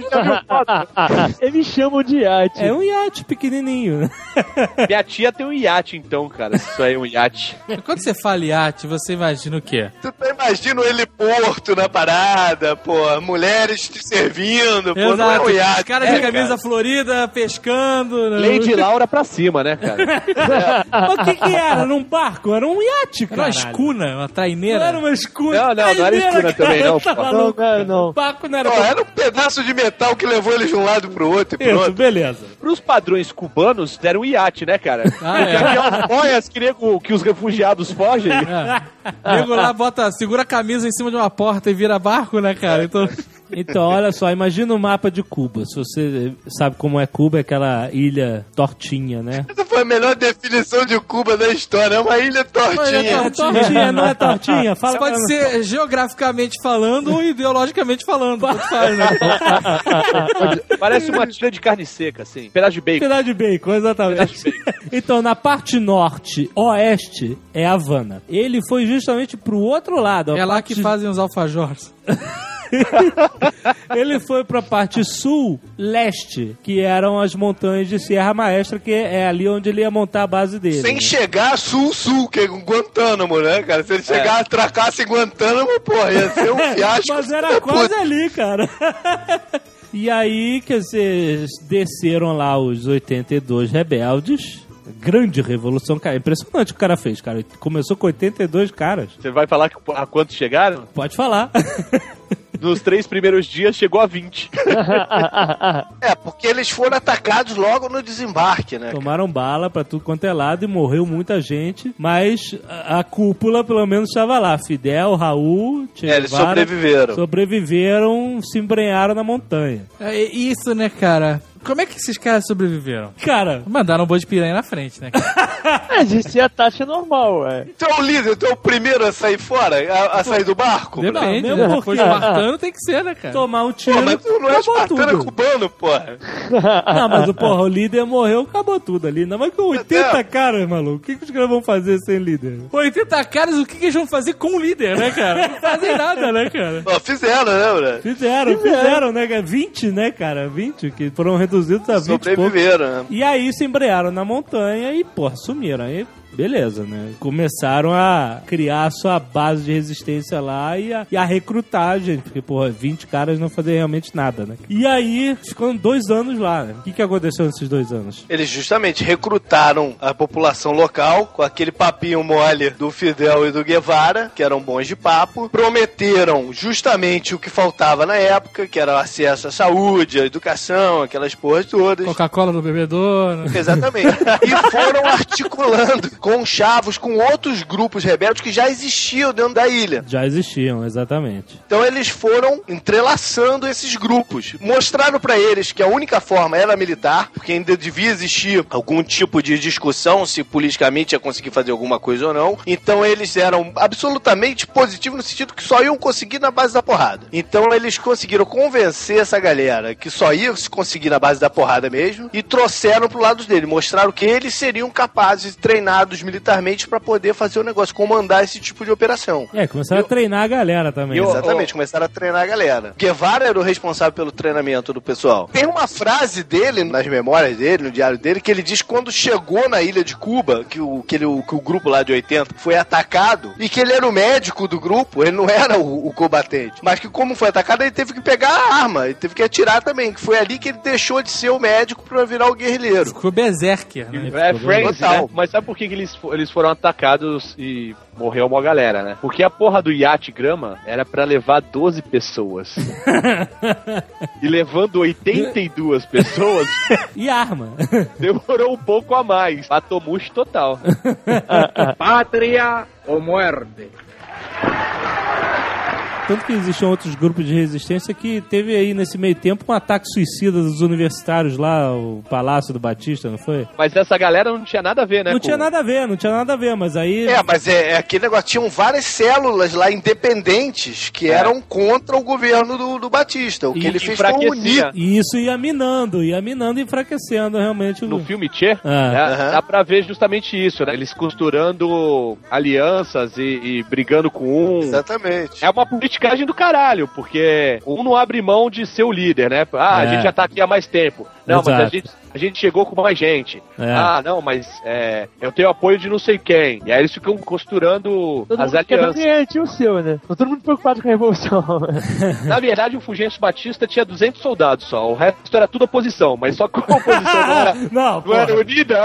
Eles chamam de iate. é um iate pequenininho, né? Minha tia tem um iate, então, cara. Isso aí é um iate. Quando você fala iate, você imagina o quê? tu tá imaginando ele porto na parada, pô, mulheres te servindo, pô, não é um Os iate. caras É, de camisa cara. florida, pescando. né? Lady Laura pra cima, né, cara? Mas o que que era? Era um barco? Era um iate, Era cara. uma escuna, uma Não traineira. era uma escuna. Não, não, não era escuna também, não, Tá? Não, não, não. O barco não era... Pô, era um pedaço de metal que levou eles de um lado pro outro e pro Isso, outro. beleza. pros padrões cubanos, deram um iate, né, cara? Ah, é. Aquelas boias que, nego- que os refugiados fogem. É. Nego lá bota, segura a camisa em cima de uma porta e vira barco, né, cara? Então, Então, olha só, imagina o mapa de Cuba. Se você sabe como é Cuba, é aquela ilha tortinha, né? Essa foi a melhor definição de Cuba da história. É uma ilha tortinha. É tortinha, não é tortinha? Fala pode ser geograficamente falando ou ideologicamente falando. Faz, né? Parece uma tira de carne seca, assim. Pedaço de bacon. Pedaço de bacon, exatamente. então, na parte norte, oeste, é Havana. Ele foi justamente pro outro lado. É lá parte- que fazem os alfajores. Ele foi pra parte sul, leste, que eram as montanhas de Sierra Maestra, que é ali onde ele ia montar a base dele. Sem né? chegar sul-sul, que é Guantánamo, né, cara? Se ele chegar, atracasse em Guantánamo, porra, ia ser um fiasco. Mas era quase ali, cara. E aí, quer dizer, desceram lá os 82 rebeldes. Grande revolução, cara. Impressionante o que o cara fez, cara. Começou com 82 caras. Você vai falar que- a quantos chegaram? Pode falar. Nos três primeiros dias chegou a 20. É, porque eles foram atacados logo no desembarque, né? Tomaram bala pra tudo quanto é lado e morreu muita gente. Mas a, a cúpula, pelo menos, estava lá. Fidel, Raul, Che É, eles sobreviveram. Sobreviveram, se embrenharam na montanha. É isso, né, cara? Como é que esses caras sobreviveram? Cara, Mandaram um boi de piranha na frente, né? isso é a tática normal, ué. Tu é o líder, tu é o primeiro a sair fora, a, a sair do barco? Depende, mesmo né? porque- Se for espartano, tem que ser, né, cara? tomar um tiro. Pô, mas tu não é acabou espartano, é tudo. cubano, porra. Não, mas o porra, o líder morreu, acabou tudo ali. Não, mas com 80 caras, maluco. O que, que os caras vão fazer sem líder? 80 caras, o que, que eles vão fazer com o líder, né, cara? Não fazem nada, né, cara? Ó, fizeram, né, Bruno? Fizeram, fizeram, né, cara? 20, né, cara? 20, que foram reduzidos a 20 e pouco. Sobreviveram, né? E aí se embrearam na montanha e, porra, sumiram. Aí, beleza, né? Começaram a criar a sua base de resistência lá e a, e a recrutar gente. Porque, porra, 20 caras não faziam realmente nada, né? E aí, ficando dois anos lá, né? O que, que aconteceu nesses dois anos? Eles justamente recrutaram a população local com aquele papinho mole do Fidel e do Guevara, que eram bons de papo. Prometeram justamente o que faltava na época, que era o acesso à saúde, à educação, aquelas porras todas. Coca-Cola do bebedouro. Exatamente. E foram articulando conchavos com outros grupos rebeldes que já existiam dentro da ilha. Já existiam, exatamente. Então eles foram entrelaçando esses grupos. Mostraram pra eles que a única forma era militar, porque ainda devia existir algum tipo de discussão se politicamente ia conseguir fazer alguma coisa ou não. Então eles eram absolutamente positivos no sentido que só iam conseguir na base da porrada. Então eles conseguiram convencer essa galera que só ia se conseguir na base da porrada mesmo e trouxeram pro lado dele, mostraram que eles seriam capazes, treinados militarmente pra poder fazer o negócio, comandar esse tipo de operação. É, começaram a treinar a galera também. Eu- Exatamente, começaram a treinar a galera. Guevara era o responsável pelo treinamento do pessoal. Tem uma frase dele, nas memórias dele, no diário dele, que ele diz que quando chegou na ilha de Cuba, que o, que ele, o, que o grupo lá de 80 foi atacado, e que ele era o médico do grupo, ele não era o, o combatente. Mas que como foi atacado, ele teve que pegar a arma, ele teve que atirar também, que foi ali que ele deixou de ser o médico pra virar o guerrilheiro. Ficou berserker, né? É Friends, Total. né? Mas sabe por que, que eles, eles foram atacados e morreu uma galera, né? Porque a porra do iate grama era pra levar 12 pessoas. e levando 82 pessoas, E arma. demorou um pouco a mais. Patomush total. Patria o muerte. Tanto que existiam outros grupos de resistência que teve aí nesse meio tempo um ataque suicida dos universitários lá, o Palácio do Batista, não foi? Mas essa galera não tinha nada a ver, né? Não com- tinha nada a ver, não tinha nada a ver, mas aí. É, mas é, é aquele negócio, tinham várias células lá independentes que eram contra o governo do, do Batista. O que E ele fez foi enfraquecia. unir. E isso ia minando, ia minando e enfraquecendo realmente o. No filme Che, Ah. né, Aham. dá pra ver justamente isso, né? Eles costurando alianças e, e brigando com um. Exatamente. É uma politicagem do caralho, porque um não abre mão de ser o líder, né? Ah, a É. gente já tá aqui há mais tempo. Não, mas a Exato. gente, a gente chegou com mais gente. É. Ah, não, mas é, eu tenho apoio de não sei quem. E aí eles ficam costurando Todo as mundo quer alianças. garantir o seu, né? Tá todo mundo preocupado com a revolução. Na verdade, o Fulgêncio Batista tinha 200 soldados só. O resto era tudo oposição, mas só que a oposição não era, Não, não era unida.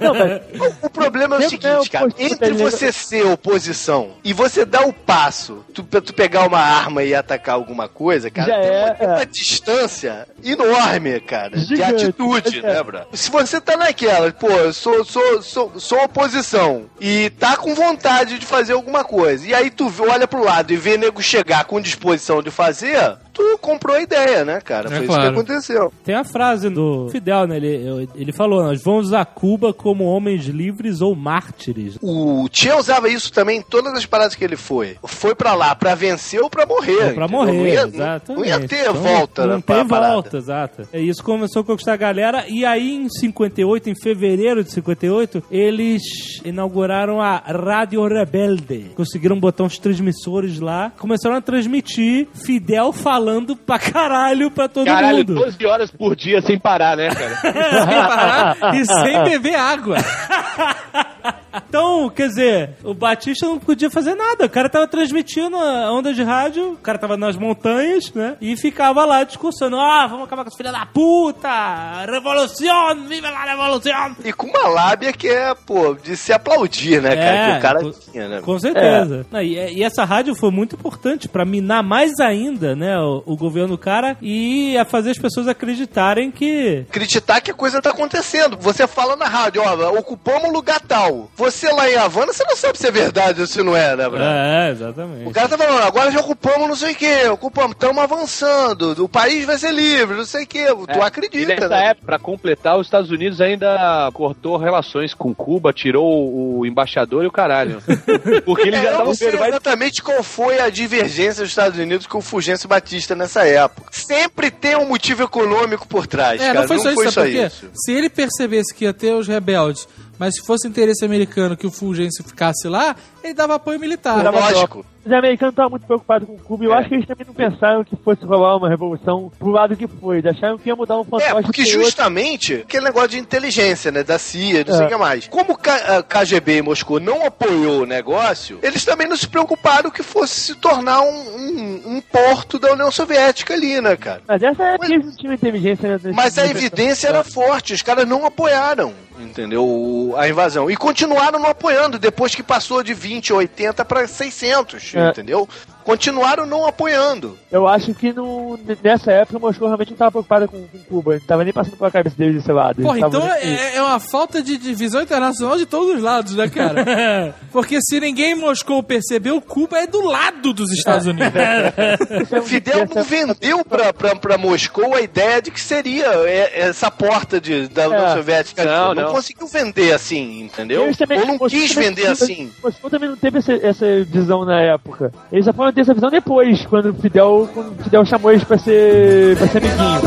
Não, mas O problema é o é seguinte, cara. Entre ligado? você ser oposição e você dar o passo, tu, pra tu pegar uma arma e atacar alguma coisa, cara, Já tem, uma, é, é. uma distância enorme, cara, de Gigante. atitude. Né, Bra? Se você tá naquela, pô, eu sou, sou, sou, sou oposição e tá com vontade de fazer alguma coisa, e aí tu olha pro lado e vê nego chegar com disposição de fazer, tu comprou a ideia, né, cara? É Foi isso claro. que aconteceu. Tem a frase do Fidel, né? Ele, ele falou: Nós vamos a Cuba como homens livres ou mártires. O Che usava isso também em todas as paradas que ele foi. Foi pra lá pra vencer ou pra morrer. Pra morrer, Não ia, exatamente. não ia ter Então, volta, Não né, tem volta, exato. É, isso começou a conquistar a galera. E aí, em 58, em fevereiro de 58, eles inauguraram a Rádio Rebelde. Conseguiram botar uns transmissores lá. Começaram a transmitir Fidel falando pra caralho pra todo Caralho, mundo. 12 horas por dia sem parar, né, cara? sem parar e sem beber água. Então, quer dizer, o Batista não podia fazer nada. O cara tava transmitindo a onda de rádio, o cara tava nas montanhas, né? E ficava lá discursando: ah, vamos acabar com essa filha da puta! Revolução! Viva la revolução! E com uma lábia que é, pô, de se aplaudir, né, cara? É, que o cara com- tinha, né? Com certeza. Não, e, e essa rádio foi muito importante pra minar mais ainda, né, o, o governo do cara e a fazer as pessoas acreditarem que acreditar que a coisa tá acontecendo. Você fala na rádio, ó, ocupamos lugar tal. Você lá em Havana, você não sabe se é verdade ou se não é, né, Bruno? É, exatamente. O cara tá falando, agora já ocupamos não sei o que, ocupamos, estamos avançando, o país vai ser livre, não sei o que. Tu É, E acredita, nessa né? época, pra completar, os Estados Unidos ainda cortou relações com Cuba, tirou o embaixador e o caralho. Porque eles É, já não sei vendo, vai exatamente qual foi a divergência dos Estados Unidos com o Fulgêncio Batista nessa época. Sempre tem um motivo econômico por trás, É, cara. não foi só isso, sabe por quê? isso. Se ele percebesse que ia ter os rebeldes, mas se fosse interesse americano que o Fulgêncio ficasse lá, ele dava apoio militar. Lógico. Os americanos estavam muito preocupados com Cuba e eu É. acho que eles também não pensaram que fosse rolar uma revolução pro lado que foi. Eles acharam que ia mudar um fantoche É, porque pro outro. justamente aquele negócio de inteligência, né? Da CIA, não sei É. o que mais. Como o KGB em Moscou não apoiou o negócio, eles também não se preocuparam que fosse se tornar um, um- um porto da União Soviética ali, né, cara? Mas essa é que eles não tinham inteligência. Né, Mas a evidência era forte, os caras não apoiaram, entendeu? O- A invasão. E continuaram não apoiando, depois que passou de 20, 80 para 600, É. entendeu? Continuaram não apoiando. Eu acho que no, nessa época Moscou realmente não estava preocupada com, com Cuba. Não tava nem passando pela cabeça deles desse lado. Porra, então é, é uma falta de divisão internacional de todos os lados, né, cara? Porque se ninguém em Moscou percebeu, Cuba é do lado dos Estados Unidos. O Fidel não vendeu pra, pra, pra Moscou a ideia de que seria é, essa porta de, da União É. Soviética. Não, não, não. conseguiu vender assim, entendeu? Também- Ou não Moscou quis também- vender assim. Moscou também não teve essa, essa visão na época. Eles só foram ter essa visão depois, quando o Fidel, quando o Fidel chamou eles pra ser, pra ser amiguinho.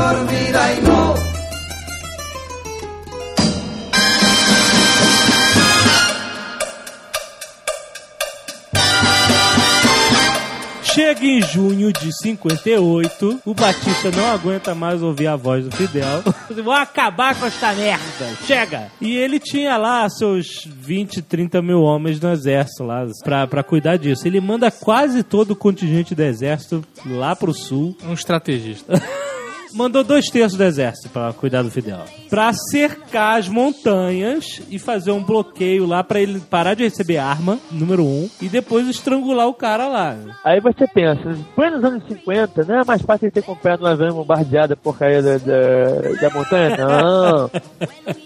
Chega em junho de 58, o Batista não aguenta mais ouvir a voz do Fidel. Vou acabar com esta merda, chega! E ele tinha lá seus 20, 30 mil homens no exército lá pra, pra cuidar disso. Ele manda quase todo o contingente do exército lá pro sul. Um estrategista. Mandou dois terços do exército pra cuidar do Fidel. Pra cercar as montanhas e fazer um bloqueio lá pra ele parar de receber arma, número um, e depois estrangular o cara lá. Aí você pensa, foi nos anos 50, não é mais fácil ele ter comprado uma van bombardeada porcaria da, da, da montanha? Não.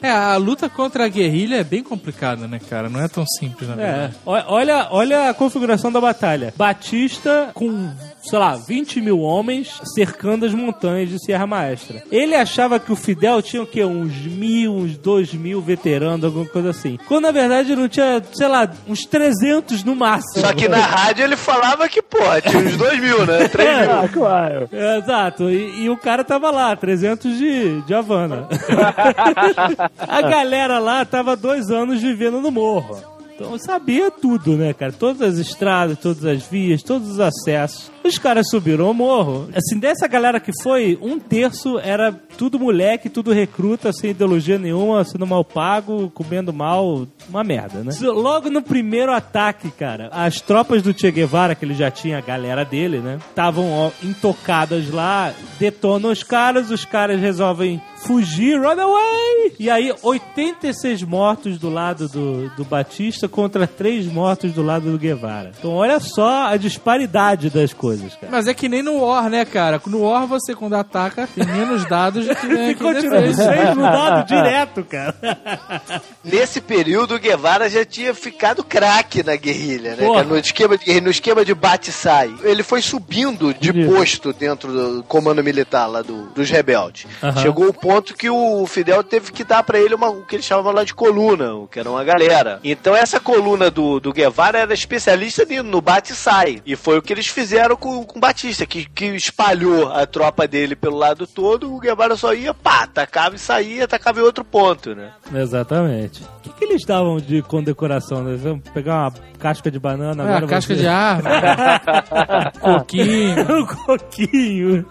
É, a luta contra a guerrilha é bem complicada, né, cara? Não é tão simples, na É, verdade. o- olha, olha a configuração da batalha. Batista com, sei lá, 20 mil homens cercando as montanhas de Sierra Maestra. Ele achava que o Fidel tinha o quê? Uns mil, uns dois mil veteranos, alguma coisa assim. Quando na verdade não tinha, sei lá, uns 300 no máximo. Só que na rádio ele falava que, pô, tinha uns 2 mil, né? 3 mil. Ah, claro. É, Exato, e, e o cara tava lá, 300 de, de Havana. a galera lá tava dois anos vivendo no morro. Então sabia tudo, né, cara? Todas as estradas, todas as vias, todos os acessos. Os caras subiram o morro. Assim, dessa galera que foi, um terço era tudo moleque, tudo recruta, sem ideologia nenhuma, sendo mal pago, comendo mal. Uma merda, né? Logo no primeiro ataque, cara, as tropas do Che Guevara, que ele já tinha a galera dele, né? Estavam intocadas lá, detonam os caras, os caras resolvem fugir, run away! E aí, 86 mortos do lado do, do Batista contra 3 mortos do lado do Guevara. Então, olha só a disparidade das coisas, cara. Mas é que nem no War, né, cara? No War, você, quando ataca, tem menos dados do que aqui Ficou tirando defesa. 6 no dado direto, cara. Nesse período, o Guevara já tinha ficado craque na guerrilha, né? Cara? No esquema de no esquema de bate-sai. Ele foi subindo de posto dentro do comando militar lá do- dos rebeldes. Aham. Chegou o ponto que o Fidel teve que dar pra ele uma, o que eles chamavam lá de coluna, o que era uma galera. Então essa coluna do, do Guevara era especialista no bate-sai. E foi o que eles fizeram com, com o Batista, que, que espalhou a tropa dele pelo lado todo, o Guevara só ia, pá, atacava e saía, atacava em outro ponto, né? Exatamente. O que, que eles davam de condecoração? Né? Vamos pegar uma casca de banana agora. casca você- de árvore. Coquinho. um coquinho.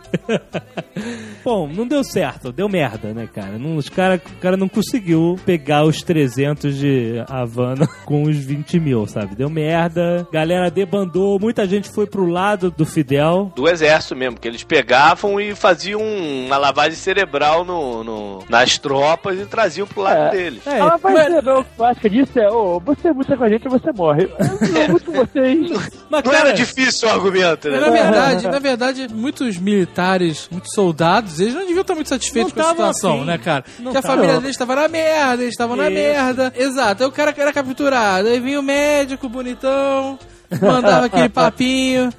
Bom, não deu certo, deu merda, né, cara? Não, os cara, o cara não conseguiu pegar os 300 de Havana com os 20 mil, sabe? Deu merda, galera debandou, muita gente foi pro lado do Fidel. do exército mesmo, que eles pegavam e faziam uma lavagem cerebral no, no- nas tropas e traziam pro lado É. deles. É, Ah, mas mas- o clássico disso é, ô, você luta com a gente ou você morre. Eu não com vocês. mas, Não cara, era difícil o argumento, né? na verdade, na verdade, muitos militares, muitos soldados, eles não deviam estar muito satisfeitos Não com a tavam situação, afim. né, cara? Não que a tavam. família deles estava na merda, eles estavam na merda. Exato. Aí o cara era capturado, aí vinha o médico bonitão. Mandava aquele papinho.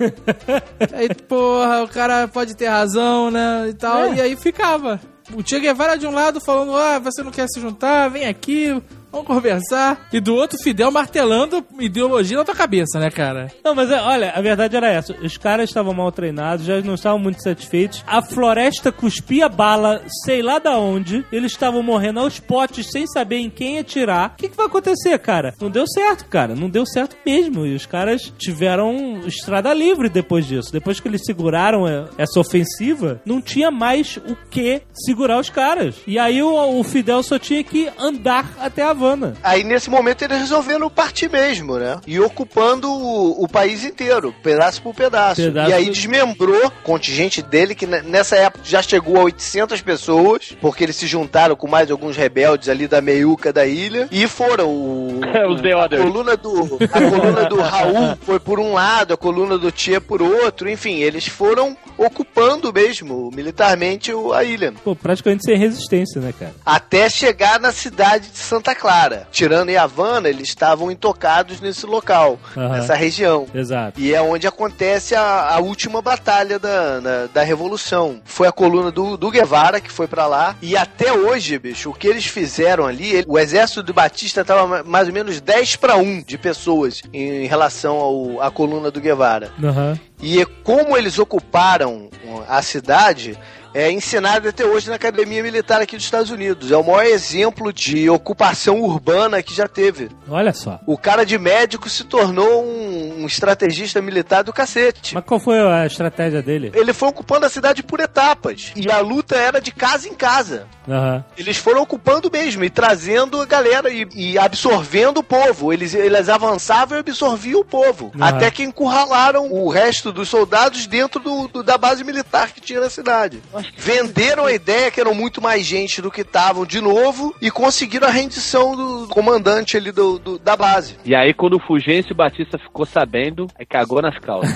Aí, porra, o cara pode ter razão, né? E tal. É. E aí ficava. O Che Guevara de um lado falando: Ah, você não quer se juntar? Vem aqui, vamos conversar. E do outro, Fidel martelando ideologia na tua cabeça, né, cara? Não, mas é, olha, a verdade era essa. Os caras estavam mal treinados, já não estavam muito satisfeitos. A floresta cuspia bala, sei lá da onde. Eles estavam morrendo aos potes sem saber em quem atirar. O que, que vai acontecer, cara? Não deu certo, cara. Não deu certo mesmo. E os caras tiveram estrada livre depois disso. Depois que eles seguraram é, essa ofensiva, não tinha mais o que segurar os caras. E aí o, o Fidel só tinha que andar até a Havana. Aí nesse momento eles resolveram partir mesmo, né? E ocupando o, o país inteiro, pedaço por pedaço. Pedaço- E aí desmembrou o contingente dele, que ne- nessa época já chegou a 800 pessoas, porque eles se juntaram com mais alguns rebeldes ali da meiuca da ilha, e foram. O, Os The a coluna do a coluna do Raul foi por um lado, a coluna do Tia por outro, enfim, eles foram ocupando mesmo militarmente a ilha. Pô, praticamente sem resistência, né, cara? Até chegar na cidade de Santa Clara. Tirando em Havana, eles estavam intocados nesse local, Aham. nessa região. Exato. E é onde acontece a, a última batalha da, na- da Revolução. Foi a coluna do, do Guevara que foi pra lá. E até hoje, bicho, o que eles fizeram ali, ele- o exército do Batista tava ma- mais ou menos 10 para 1 de pessoas em, relação ao, à coluna do Guevara. Aham. E como eles ocuparam a cidade é ensinado até hoje na Academia Militar aqui dos Estados Unidos. É o maior exemplo de ocupação urbana que já teve. Olha só. O cara de médico se tornou um, um estrategista militar do cacete. Mas qual foi a estratégia dele? Ele foi ocupando a cidade por etapas. E a luta era de casa em casa. Aham. Eles foram ocupando mesmo e trazendo a galera e, e absorvendo o povo. Eles, eles avançavam e absorviam o povo. Ah. Até que encurralaram o resto dos soldados dentro do, do- da base militar que tinha na cidade. Venderam a ideia que eram muito mais gente do que estavam de novo e conseguiram a rendição do comandante ali do, do- da base. E aí, quando o Fulgêncio Batista ficou sabendo, aí cagou nas calças.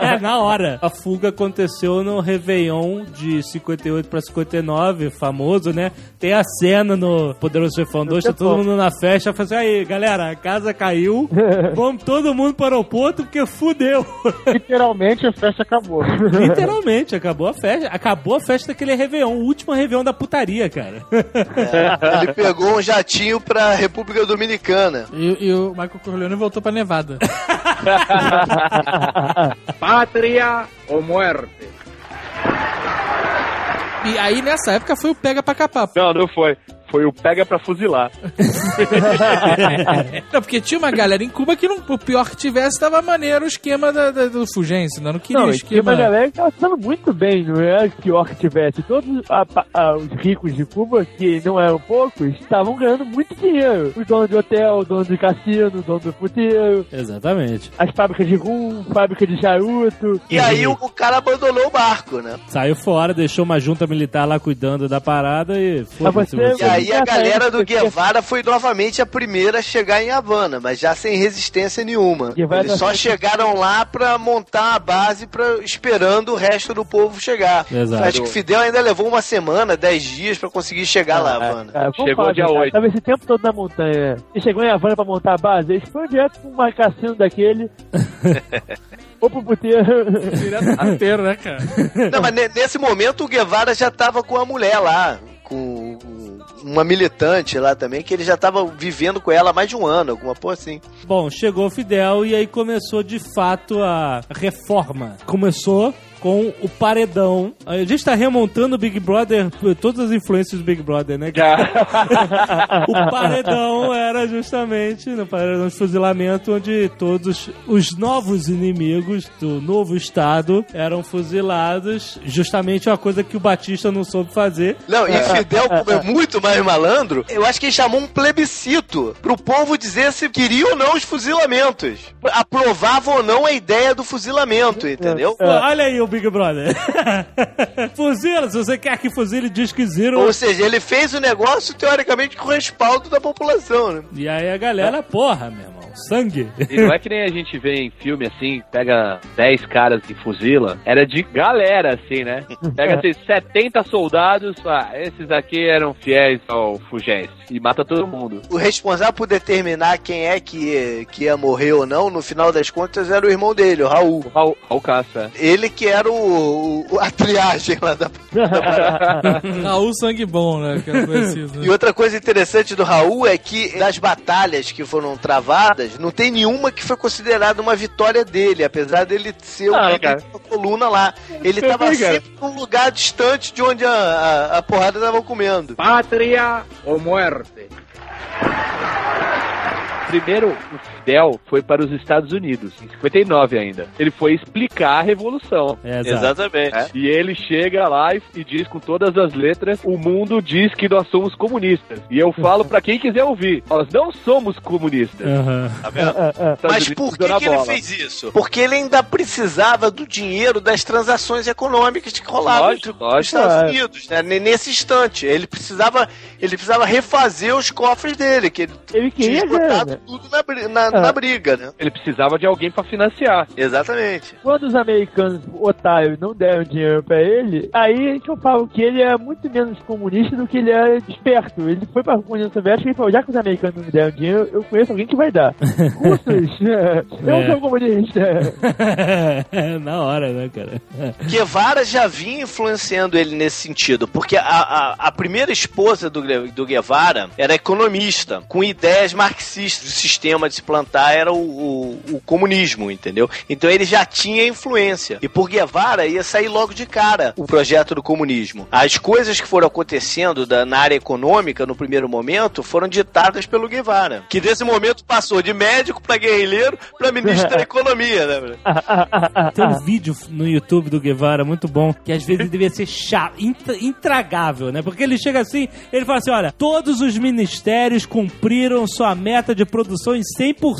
É, na hora. A fuga aconteceu no Réveillon de 58 pra 59, famoso, né? Tem a cena no Poderoso Chefão 2, tá todo mundo na festa, fala assim, aí, galera, a casa caiu, vamos todo mundo para o aeroporto porque fudeu. Literalmente a festa acabou. Literalmente, acabou a festa. Acabou a festa daquele Réveillon, o último Réveillon da putaria, cara. Ele pegou um jatinho pra República Dominicana. E, e o Michael Corleone voltou pra Nevada. Patria o muerte. E aí, nessa época, foi o pega pra capar. Não, não foi. Foi o pega pra fuzilar. Não, porque tinha uma galera em Cuba que não, o pior que tivesse tava maneiro o esquema da, da- do Fulgêncio, né? Não queria Não, o tinha esquema. uma galera que tava dando muito bem, não é pior que tivesse. Todos a- a- os ricos de Cuba, que não eram poucos, estavam ganhando muito dinheiro. Os donos de hotel, os donos de cassino, os donos do puteiro, Exatamente. as fábricas de rum, fábrica de charuto. E aí o, o cara abandonou o barco, né? Saiu fora, deixou uma junta militar lá cuidando da parada e foda-se você- E aí a Essa galera do Guevara foi novamente a primeira a chegar em Havana, mas já sem resistência nenhuma. Guevara Eles só chegaram lá pra montar a base pra, esperando o resto do povo chegar. Exato. Acho que Fidel ainda levou uma semana, dez dias pra conseguir chegar lá, Havana. Ah, vamos Chegou falar, dia cara, 8. Tava esse tempo todo na montanha. E chegou em Havana pra montar a base. Eles foram direto pra um cassino daquele. ou pro puteiro. Direto do puteiro, né, cara? Não, mas ne- nesse momento o Guevara já tava com a mulher lá, com uma militante lá também, que ele já tava vivendo com ela há mais de um ano, alguma porra assim. Bom, chegou o Fidel e aí começou de fato a reforma. Começou com o paredão. A gente tá remontando o Big Brother, todas as influências do Big Brother, né? o paredão era justamente no paredão de fuzilamento onde todos os novos inimigos do novo estado eram fuzilados. Justamente uma coisa que o Batista não soube fazer. Não, e Fidel, como é muito mais malandro, eu acho que ele chamou um plebiscito pro povo dizer se queria ou não os fuzilamentos. Aprovava ou não a ideia do fuzilamento, entendeu? Olha aí o Big Brother. Fuzila, se você quer que fuzile, diz que zero. Ou seja, ele fez o negócio teoricamente com respaldo da população, né? E aí a galera, porra, meu irmão, sangue. E não é que nem a gente vê em filme assim, pega 10 caras e fuzila. Era de galera, assim, né? Pega assim, 70 soldados, ah, esses aqui eram fiéis ao Fugêncio. E mata todo mundo. O responsável por determinar quem é que ia, que ia morrer ou não, no final das contas, era o irmão dele, o Raul. Raul, Raul Castro, é. Ele que era o, o- a triagem lá da. Raul Sangue Bom, né? Que era conhecido. E Né? outra coisa interessante do Raul é que das batalhas que foram travadas, não tem nenhuma que foi considerada uma vitória dele, apesar dele ser o Ah, cara. da coluna lá. Ele tava Também, cara. sempre num lugar distante de onde a, a, a porrada tava comendo. Patria o muerte. Primeiro, o Fidel foi para os Estados Unidos, em 59 ainda. Ele foi explicar a revolução. É. Exatamente. É. E ele chega lá e, e diz com todas as letras: o mundo diz que nós somos comunistas. E eu falo pra quem quiser ouvir: nós não somos comunistas. Aham. Tá vendo? Estados Mas Unidos por pisou que, que ele fez isso? Porque ele ainda precisava do dinheiro das transações econômicas que rolavam Lógico, entre os lógico. Estados é. Unidos, né? Nesse instante. Ele precisava, ele precisava refazer os cofres dele, que ele, Ele tinha esgotado grana. tudo na, na, Na briga, né? Ele precisava de alguém pra financiar. Exatamente. Quando os americanos, otários, não deram dinheiro pra ele, aí que eu falo que ele é muito menos comunista do que ele é esperto. Ele foi pra União Soviética e falou, já que os americanos não me deram dinheiro, eu conheço alguém que vai dar. Russos, eu É. sou comunista. Na hora, né, cara? Guevara já vinha influenciando ele nesse sentido, porque a, a, a primeira esposa do, do Guevara era economista, com ideias marxistas. O sistema de se plantar era o, o, o comunismo, entendeu? Então ele já tinha influência. E por Guevara ia sair logo de cara o projeto do comunismo. As coisas que foram acontecendo da- na área econômica no primeiro momento foram ditadas pelo Guevara, que desse momento passou de médico para guerrilheiro para ministro da economia, né? Tem um vídeo no YouTube do Guevara muito bom, que às vezes devia ser chato, intra- intragável, né? Porque ele chega assim, ele fala assim: olha, todos os ministérios cumpriram sua meta de produção em 100%.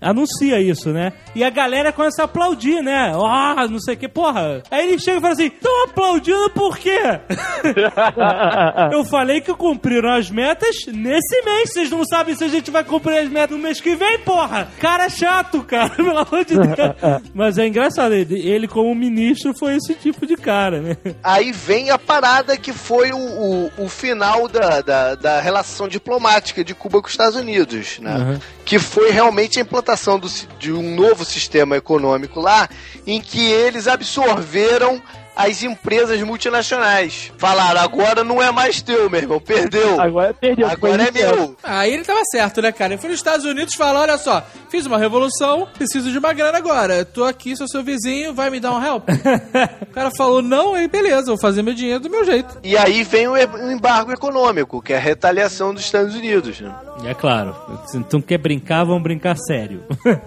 Anuncia isso, né? E a galera começa a aplaudir, né? Ah, não sei o que, porra. Aí ele chega e fala assim: estão aplaudindo por quê? Eu falei que cumpriram as metas nesse mês. Vocês não sabem se a gente vai cumprir as metas no mês que vem, porra. Cara chato, cara. Pelo amor de Deus. Mas é engraçado. Ele, ele como ministro, foi esse tipo de cara, né? Aí vem a parada que foi o, o, o final da, da, da relação diplomática de Cuba com os Estados Unidos, né? Uhum. Que foi realmente a implantação do de um novo sistema econômico lá, em que eles absorveram as empresas multinacionais. Falaram, agora não é mais teu, meu irmão, perdeu. Agora perdeu. Agora é meu. Aí ele tava certo, né, cara? Ele foi nos Estados Unidos e falou: olha só, fiz uma revolução, preciso de uma grana agora. Eu tô aqui, sou seu vizinho, vai me dar um help? o cara falou, não, aí beleza, vou fazer meu dinheiro do meu jeito. E aí vem o embargo econômico, que é a retaliação dos Estados Unidos. Né? É claro. Então quer brincar, vamos brincar sério.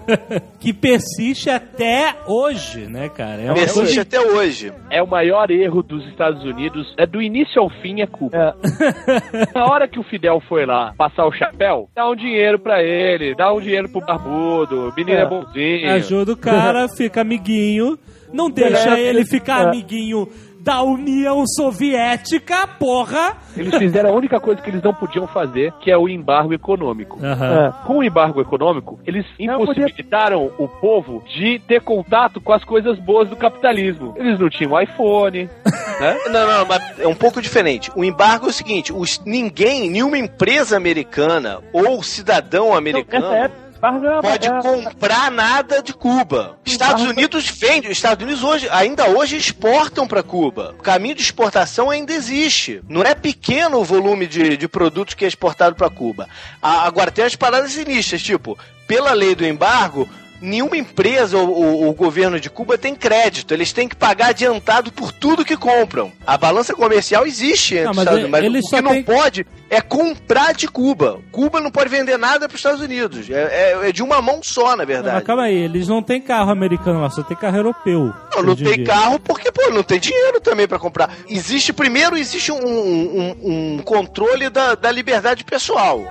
que persiste até hoje, né, cara? É Persiste coisa... até hoje. É o maior erro dos Estados Unidos. É do início ao fim é Cuba. Na hora que o Fidel foi lá passar o chapéu, dá um dinheiro pra ele, dá um dinheiro pro barbudo, o menino é, É. bonzinho. Ajuda o cara, fica amiguinho. Não deixa É, ele ficar é. amiguinho da União Soviética, porra! Eles fizeram a única coisa que eles não podiam fazer, que é o embargo econômico. Aham. Com o embargo econômico, eles Não, impossibilitaram o povo de ter contato com as coisas boas do capitalismo. Eles não tinham iPhone, né? Não, não, mas é um pouco diferente. O embargo é o seguinte: os, ninguém, nenhuma empresa americana ou cidadão americano. Nessa é Pode é- comprar nada de Cuba. Estados Unidos vende, os Estados Unidos hoje, ainda hoje exportam para Cuba. O caminho de exportação ainda existe. Não é pequeno o volume de, de produtos que é exportado para Cuba. A- agora tem as paradas sinistras, tipo, pela lei do embargo, nenhuma empresa ou, ou- o governo de Cuba tem crédito. Eles têm que pagar adiantado por tudo que compram. A balança comercial existe entre Não, os mas Estados Unidos, mas o que não têm- pode é comprar de Cuba. Cuba não pode vender nada para os Estados Unidos. É, é- é de uma mão só, na Não, verdade. mas calma aí, eles não têm carro americano lá, só tem carro europeu. Não, não tem carro porque, pô, não tem dinheiro também pra comprar. Existe, primeiro, existe um, um- um controle da, da liberdade pessoal.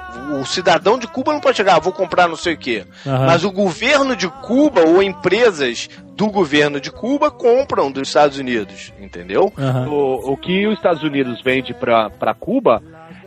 O cidadão de Cuba não pode chegar, ah, vou comprar não sei o quê. Aham. Mas o governo de Cuba ou empresas do governo de Cuba compram dos Estados Unidos, entendeu? Aham. O, o que os Estados Unidos vende pra Cuba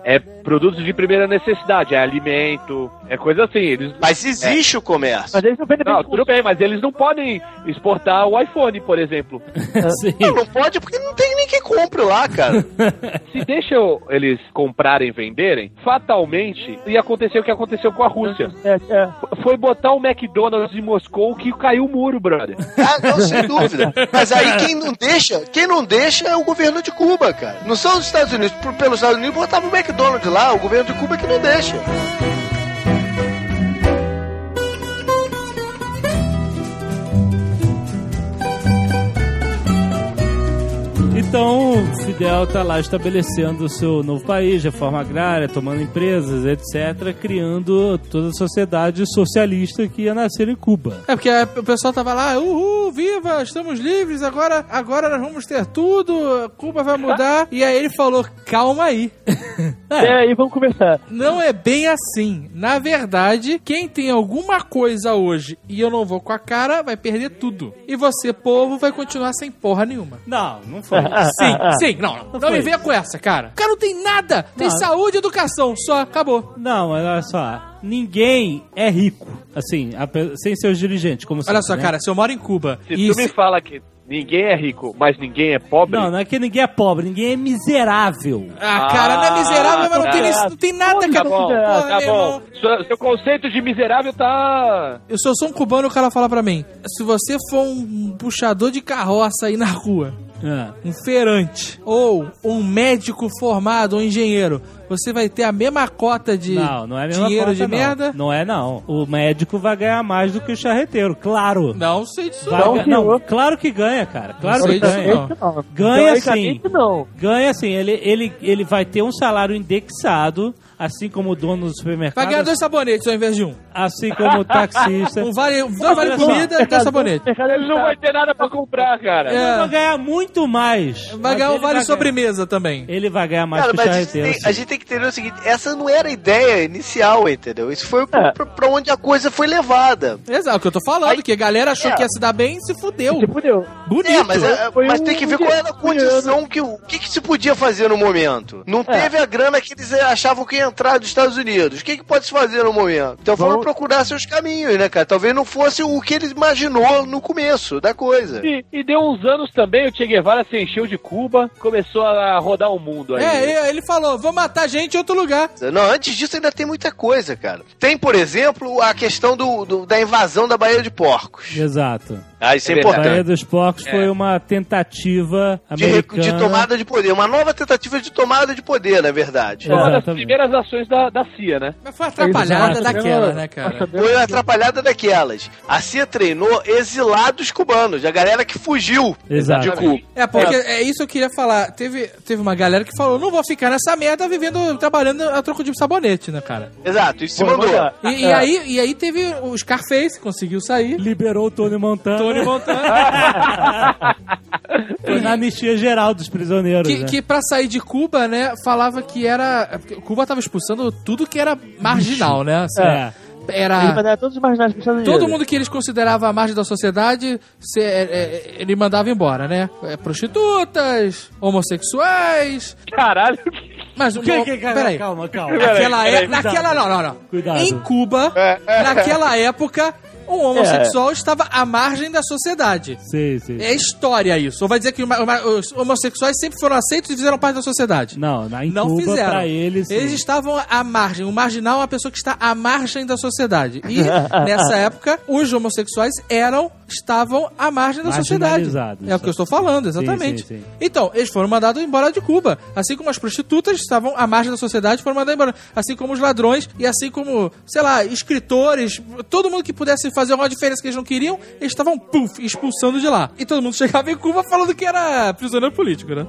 é produtos de primeira necessidade, é alimento, é coisa assim. Eles, Mas existe o comércio. Mas eles não vendem não, bem tudo bem, mas eles não podem exportar o iPhone, por exemplo. Sim. Não, não pode porque não tem nem quem compre lá, cara. Se deixam eles comprarem e venderem, fatalmente ia acontecer o que aconteceu com a Rússia. É, é. Foi botar o McDonald's em Moscou que caiu o muro, brother. Ah, não, sem dúvida. Mas aí quem não deixa, quem não deixa é o governo de Cuba, cara. Não são os Estados Unidos. Por- Pelos Estados Unidos botava o McDonald's lá, o governo de Cuba é que não deixa. Então, Fidel tá lá estabelecendo o seu novo país, reforma agrária, tomando empresas, etc., criando toda a sociedade socialista que ia nascer em Cuba. É porque o pessoal tava lá, uhul, viva, estamos livres, agora, agora nós vamos ter tudo, Cuba vai mudar. e aí ele falou, calma aí. É, e vamos conversar. Não é bem assim. Na verdade, quem tem alguma coisa hoje e eu não vou com a cara, vai perder tudo. E você, povo, vai continuar sem porra nenhuma. Não, não foi. Sim, sim, não, não. Não me venha com essa, cara. O cara não tem nada. Tem Não. saúde e educação, só, acabou. Não, mas olha só. Ninguém é rico, assim, sem seus dirigentes, como Olha sempre, só, né? cara, se eu moro em Cuba Se e tu me fala que ninguém é rico, mas ninguém é pobre, Não, não é que ninguém é pobre, ninguém é miserável. Ah, cara, não é miserável, mas não tem, tá. não tem nada, tá cara. bom, tá bom. Seu, seu conceito de miserável tá. Eu sou só um cubano e o cara fala pra mim: se você for um puxador de carroça aí na rua, É. um feirante, ou um médico formado, um engenheiro, você vai ter a mesma cota de Não, não é a mesma dinheiro conta, de não. merda? Não é, não. O médico vai ganhar mais do que o charreteiro, claro. Não sei disso. Vai Não, ga- não, senhor. claro que ganha, cara. Claro que disso, ganha. Ganha sim. Teoricamente, não. Ganha sim. Ele, ele, ele vai ter um salário indexado, assim como o dono do supermercado. Vai ganhar dois sabonetes ao invés de um. Assim como o taxista. Um vale, dois vale só, comida e dois sabonetes. Mercado Ele não vai ter nada pra comprar, cara. Ele É. vai ganhar muito mais. Vai ganhar um ele vale sobremesa também. ganhar- Ele vai ganhar mais Cara, que o a charreteiro. tem, a gente tem que entender o seguinte: essa não era a ideia inicial, entendeu? Isso foi pra, É. pra- pra onde a coisa foi levada. Exato, o que eu tô falando, Aí- que a galera achou É. que ia se dar bem e se fudeu. Se fudeu. Bonito. É, mas, é, mas um- tem que ver qual era a condição que o que, que se podia fazer no momento. Não teve a grana que eles achavam que ia entrar dos Estados Unidos. O que, que pode se fazer no momento? Então foram Vamos- procurar seus caminhos, né, cara? Talvez não fosse o que ele imaginou no começo da coisa. E, e deu uns anos também, o Che Guevara se encheu de Cuba, começou a rodar o mundo aí. É, ele falou, vou matar gente em outro lugar. Não, antes disso ainda tem muita coisa, cara. Tem, por exemplo, a questão do, do- da invasão da Baía de Porcos. Exato. Ah, isso é, É verdade. A Baía importante. dos Porcos É. foi uma tentativa De, americana. de tomada de poder. Uma nova tentativa de tomada de poder, na verdade. É. Uma das primeiras ações da, da CIA, né? Mas foi uma atrapalhada Exato. daquela, né, cara? Foi uma atrapalhada daquelas. A CIA treinou exilados cubanos, a galera que fugiu Exato. de Cuba. É, porque é isso que eu queria falar. Teve, teve uma galera que falou, não vou ficar nessa merda vivendo, trabalhando a troco de sabonete, né, cara? Exato, e se mandou. E, e aí, e aí teve o Scarface, conseguiu sair. Liberou o Tony Montana. Tony Montana. Foi na anistia geral dos prisioneiros. que, né? que pra sair de Cuba, né, falava que era... Cuba tava expulsando tudo que era marginal, né? Assim, É. Era... todos os marginais para. Todo mundo que eles consideravam a margem da sociedade, se- é, é, ele mandava embora, né? É, prostitutas, homossexuais. Caralho. Mas o Que, que, que, peraí. calma, calma. Naquela, é- peraí. naquela não, não, não. Cuidado. Em Cuba, naquela época, um homossexual estava à margem da sociedade. Sim, sim. É história isso. Ou vai dizer que os homossexuais sempre foram aceitos e fizeram parte da sociedade. Não, na, Não Cuba, fizeram. pra eles... Eles sim. estavam à margem. O marginal é uma pessoa que está à margem da sociedade. E nessa época, os homossexuais eram estavam à margem da sociedade. É o que eu estou falando, exatamente. Sim, sim, sim. Então, eles foram mandados embora de Cuba. Assim como as prostitutas estavam à margem da sociedade foram mandadas embora. Assim como os ladrões e assim como, sei lá, escritores, todo mundo que pudesse fazer uma diferença que eles não queriam, eles estavam, puf, expulsando de lá. E todo mundo chegava em Cuba falando que era prisioneiro político, né?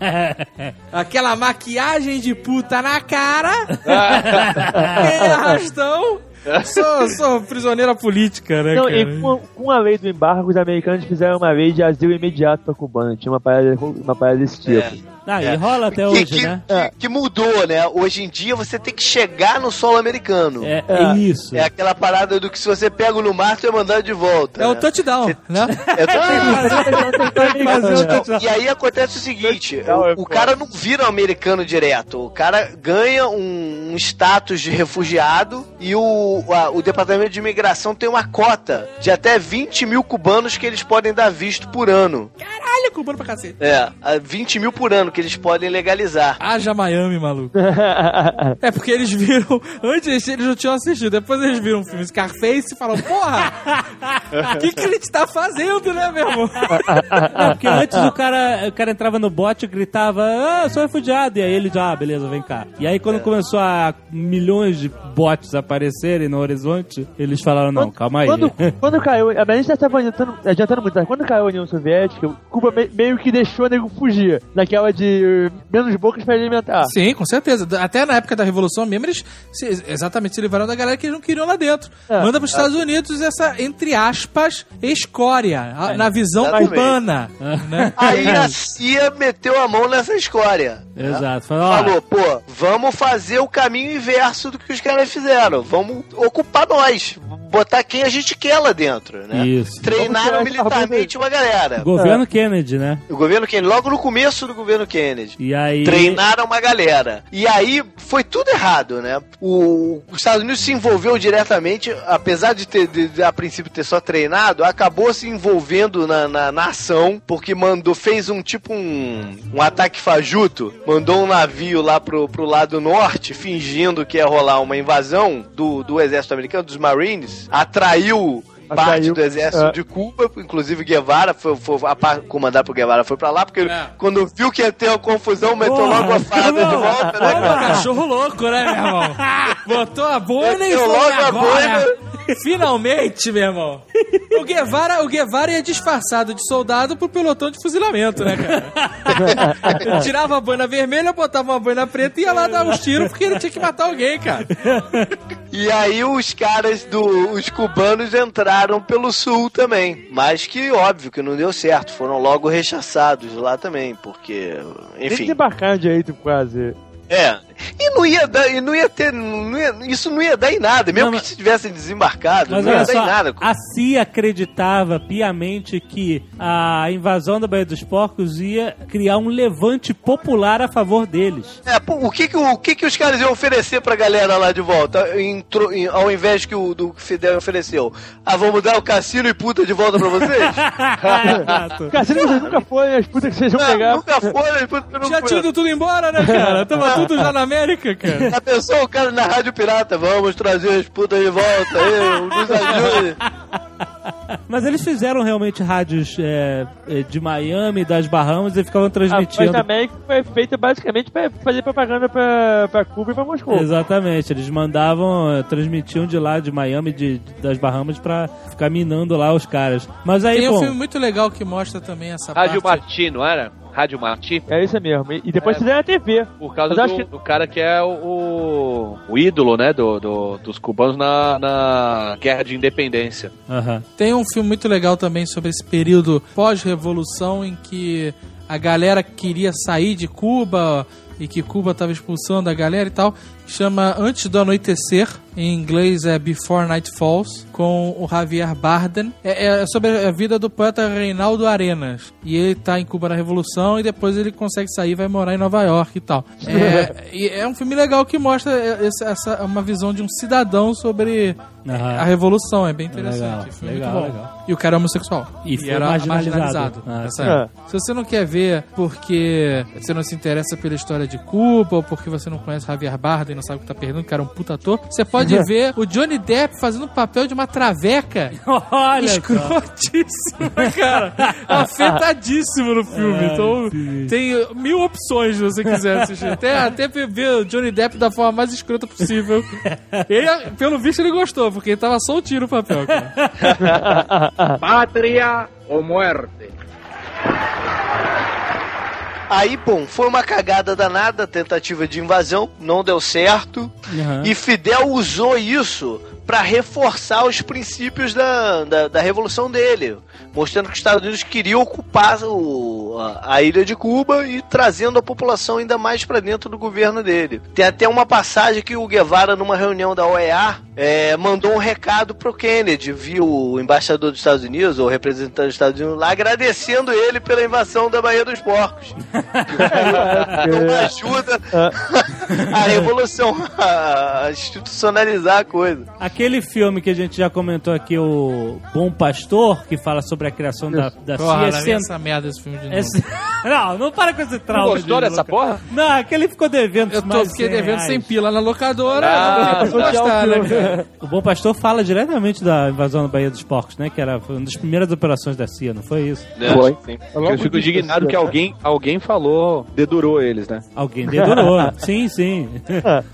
Aquela maquiagem de puta na cara. e arrastão. Sou, sou prisioneira política, né, Não, cara? e com, com a lei do embargo, os americanos fizeram uma lei de asilo imediato para cubano. Tinha uma parada, uma parada desse tipo. Ah, e É. rola até que, hoje, que- né? que- que mudou, né? Hoje em dia você tem que chegar no solo americano. É, é isso. É aquela parada do que se você pega no mar, você é mandado de volta. É o touchdown, né? É o isso. touchdown. E aí acontece o seguinte: é o, o cara não vira um americano direto. O cara ganha um, um status de refugiado e o, a- o departamento de imigração tem uma cota de até 20 mil cubanos que eles podem dar visto por ano. Caralho, cubano pra cacete. É, a 20 mil por ano que eles podem legalizar. Haja Miami, maluco. É porque eles viram. Antes eles não tinham assistido, depois eles viram o filme Scarface e falaram: Porra, o que, que ele está fazendo, né, meu irmão? Não, porque antes o cara, o cara entrava no bote e gritava, ah, sou refugiado. E aí ele já, ah, beleza, vem cá. E aí quando começou a milhões de bots aparecerem no horizonte, eles falaram, não, calma aí. Quando, quando caiu, a gente já estava adiantando, adiantando muito, mas quando caiu a União Soviética, Cuba me- meio que deixou o nego fugir. Naquela de uh, menos bocas para alimentar. Sim, com certeza. Até na época da Revolução mesmo, eles se- exatamente se livraram da galera que eles não queriam lá dentro. É. Manda para os Estados Unidos essa, entre aspas, escória, a- na visão exatamente. cubana. né? Aí a CIA meteu a mão nessa escória. né? Exato. Falou, ó, Falou, pô, vamos fazer o caminho inverso do que os caras fizeram. Vamos ocupar nós. Botar quem a gente quer lá dentro, né? Isso. Treinaram militarmente uma galera. Governo Kennedy, né? O governo Kennedy, logo no começo do governo Kennedy. E aí... Treinaram uma galera. E aí foi tudo errado, né? O, os Estados Unidos se envolveu diretamente, apesar de ter, de- de, a princípio, ter só treinado, acabou se envolvendo na, na, na ação, porque mandou, fez um tipo um, um ataque fajuto, mandou um navio lá pro, pro lado norte, fingindo que ia rolar uma invasão do, do exército americano, dos Marines, atraiu. Parte Atraiu, do exército é. de Cuba, inclusive Guevara foi, foi a par, comandado por Guevara foi pra lá, porque É. quando viu que ia ter uma confusão, meteu Porra, logo a farda de volta, né, cachorro louco, né, meu irmão? Botou a boina e Meteu foi logo a agora. Finalmente, meu irmão. O Guevara, o Guevara ia disfarçado de soldado pro pelotão de fuzilamento, né, cara? Ele tirava a boina vermelha, botava uma boina preta e ia lá dar uns tiros porque ele tinha que matar alguém, cara. E aí os caras do. Os cubanos entraram pelo sul também. Mas que óbvio que não deu certo. Foram logo rechaçados lá também, porque. Enfim. desembarcaram direito, quase. É. E não ia dar, e não ia ter. Não ia- isso não ia dar em nada. Mesmo Não, que se tivessem desembarcado, Mas não ia olha dar só, em nada. a CIA acreditava piamente que a invasão da Baía dos Porcos ia criar um levante popular a favor deles. É, pô, o que que, o, que que os caras iam oferecer pra galera lá de volta, em em- ao invés que o do que Fidel ofereceu? Ah, vamos dar o cassino e puta de volta pra vocês? Exato. Cassino vocês nunca foram, as putas que vocês vão Não, pegar. nunca foram, e puta não Já foi. tinha ido tudo embora, né, cara? Tava tudo já na América, cara. Já pensou o cara na Rádio Pirata? Vamos trazer as putas de volta aí, nos ajude. Mas eles fizeram realmente rádios é, é, de Miami, das Bahamas, e ficavam A transmitindo. Voz da América foi feita basicamente pra fazer propaganda pra, pra Cuba e pra Moscou. Exatamente, eles mandavam, eh, transmitiam de lá, de Miami, de, das Bahamas, pra ficar minando lá os caras. Mas aí, Tem um bom, filme muito legal que mostra também essa Rádio parte. Marti, não era? Rádio Marti? É isso mesmo. E e depois É. fizeram a TV. Por causa do, que- do cara que é o, o ídolo, né, do, do- dos cubanos na, na guerra de independência. aham. Tem um filme muito legal também sobre esse período pós-revolução em que a galera queria sair de Cuba e que Cuba estava expulsando a galera e tal. Chama Antes do Anoitecer, em inglês é Before Night Falls, com o Javier Bardem. É, é sobre a vida do poeta Reinaldo Arenas. E ele tá em Cuba na Revolução e depois ele consegue sair e vai morar em Nova York e tal. É, e é um filme legal que mostra essa, essa- uma visão de um cidadão sobre Aham. a Revolução. É bem interessante. Legal, legal, legal. E o cara é homossexual. E foi era marginalizado. Ah, nessa sim. época. Se você não quer ver porque você não se interessa pela história de Cuba ou porque você não conhece Javier Bardem e não sabe o que tá perdendo, que era um puta ator, você pode ver o Johnny Depp fazendo o papel de uma traveca Olha, só. escrotíssima, cara. Afetadíssimo no filme. Ai, então sim. tem mil opções se você quiser assistir. Até, até ver o Johnny Depp da forma mais escrota possível. Ele, pelo visto, ele gostou, porque ele tava soltinho no papel, cara. Patria o muerte. Aí, bom, foi uma cagada danada a tentativa de invasão, não deu certo. Aham. E Fidel usou isso para reforçar os princípios da, da, da revolução dele, mostrando que os Estados Unidos queriam ocupar o, a, a ilha de Cuba e trazendo a população ainda mais para dentro do governo dele. Tem até uma passagem que o Guevara, numa reunião da OEA, é, mandou um recado pro Kennedy, viu o embaixador dos Estados Unidos, ou o representante dos Estados Unidos lá, agradecendo ele pela invasão da Baía dos Porcos. Uma ajuda a revolução, a institucionalizar a coisa. Aquele filme que a gente já comentou aqui, o Bom Pastor, que fala sobre a criação da, da Porra, CIA. vem essa merda desse filme de novo. Esse- Não, não para com esse trauma. gostou de dessa porra? Não, aquele ficou devendo Eu tô, fiquei 100 devendo sem pila na locadora. Ah, gostar, né? O Bom Pastor fala diretamente da invasão da Baía dos Porcos, né? Que era uma das primeiras operações da CIA, não foi isso? Foi. Sim. É Eu fico indignado que alguém, alguém falou, dedurou eles, né? Alguém dedurou. sim, sim.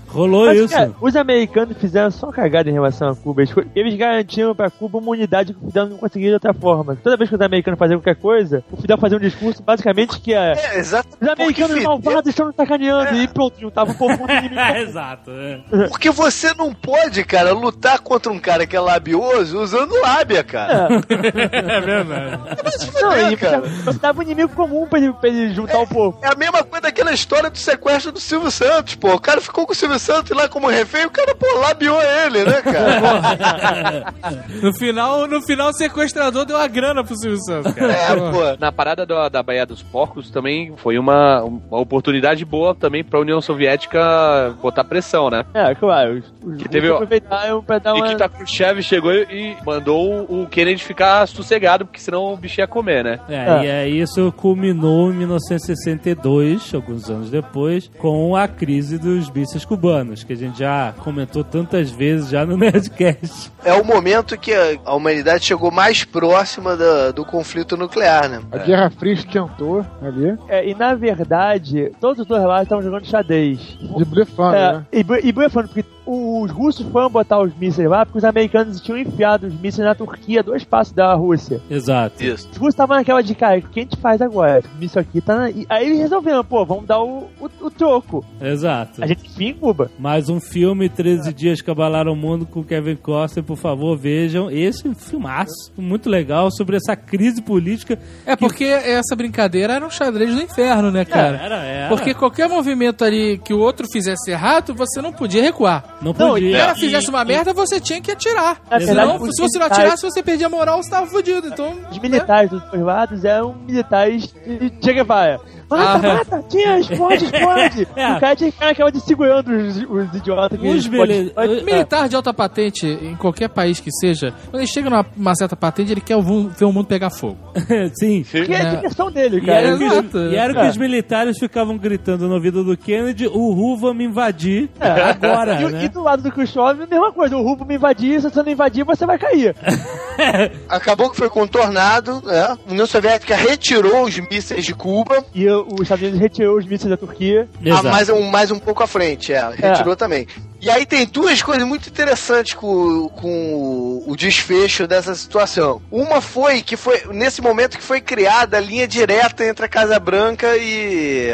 Rolou Mas, isso. cara, os americanos fizeram só cagada em relação a Cuba. Eles, eles garantiram pra Cuba uma unidade que não conseguia de outra forma. Toda vez que os americanos faziam qualquer coisa, o Fidel fazia um discurso basicamente que é. É, exato. Os americanos Porque, malvados estão nos sacaneando. E pronto, juntava o povo contra o inimigo. Exato. é. Porque você não pode, cara, lutar contra um cara que é labioso usando lábia, cara. É verdade. Não, e cara. você dava um inimigo comum pra ele, pra ele juntar o povo. É a mesma coisa daquela história do sequestro do Silvio Santos, pô. O cara ficou com o Silvio Santos lá como refém, o cara, pô, labiou ele, né, cara? No final, no final, o sequestrador deu a grana pro Silvio Santos, cara. É, pô. Na parada do- da Baía dos Porcos também foi uma, uma oportunidade boa também pra União Soviética botar pressão, né? É, claro. Os, Que teve- aproveitaram pra dar uma. Nikita Khrushchev chegou e mandou o Kennedy ficar sossegado, porque senão o bicho ia comer, né? É, É. e aí isso culminou em 1962, alguns anos depois, com a crise dos mísseis cubanos, que a gente já comentou tantas vezes já no Nerdcast. É o momento que a, a humanidade chegou mais próxima da- do conflito nuclear, né? A Guerra Fria esquentou ali, É, e na verdade, todos os dois lados estavam jogando xadrez. de blefando, É, né? e, e blefando, porque os russos foram botar os mísseis lá porque os americanos tinham enfiado os mísseis na Turquia, dois passos da Rússia. Exato. Isso. Os russos estavam naquela de, cara, o que a gente faz agora? O míssil aqui tá na... e Aí eles resolveram, pô, vamos dar o, o, o troco. Exato. A gente enfia em Cuba. Mais um filme, 13 Dias que Abalaram o Mundo com Kevin Costner, por favor, vejam. Esse é filmaço, muito legal, sobre essa crise política. É porque essa brincadeira era um xadrez do inferno, né, cara? Era, era. Porque qualquer movimento ali que o outro fizesse errado, você não podia recuar. Não Não, podia. Se o cara E- fizesse uma merda, você tinha que atirar. Na Senão, verdade, se você não atirasse, você perdia a moral, você tava fudido. Então, Os militares dos dois lados eram militares de Che Guevara. Mata, Ah, é. mata, tira, explode, explode. É. O cara tinha que ficar naquela de segurando os, os idiotas que Os explode, mili- explode. os- militar de alta patente, em qualquer país que seja, quando ele chega numa uma certa patente, ele quer o ver o mundo pegar fogo. Sim. Porque é a É. diversão dele, E cara. era, o que, Exato. os- e era o que os militares ficavam gritando no ouvido do Kennedy: Uhul, vamos invadir agora, E, né? Do lado do Khrushchev, a mesma coisa. O Rubo me invadir, se você não invadir, você vai cair. Acabou que foi contornado, né? A União Soviética retirou os mísseis de Cuba. E o- os Estados Unidos retirou os mísseis da Turquia. Ah, mais, um, mais um pouco à frente, é. Retirou também. E aí tem duas coisas muito interessantes com, com o desfecho dessa situação. Uma foi que foi nesse momento que foi criada a linha direta entre a Casa Branca e,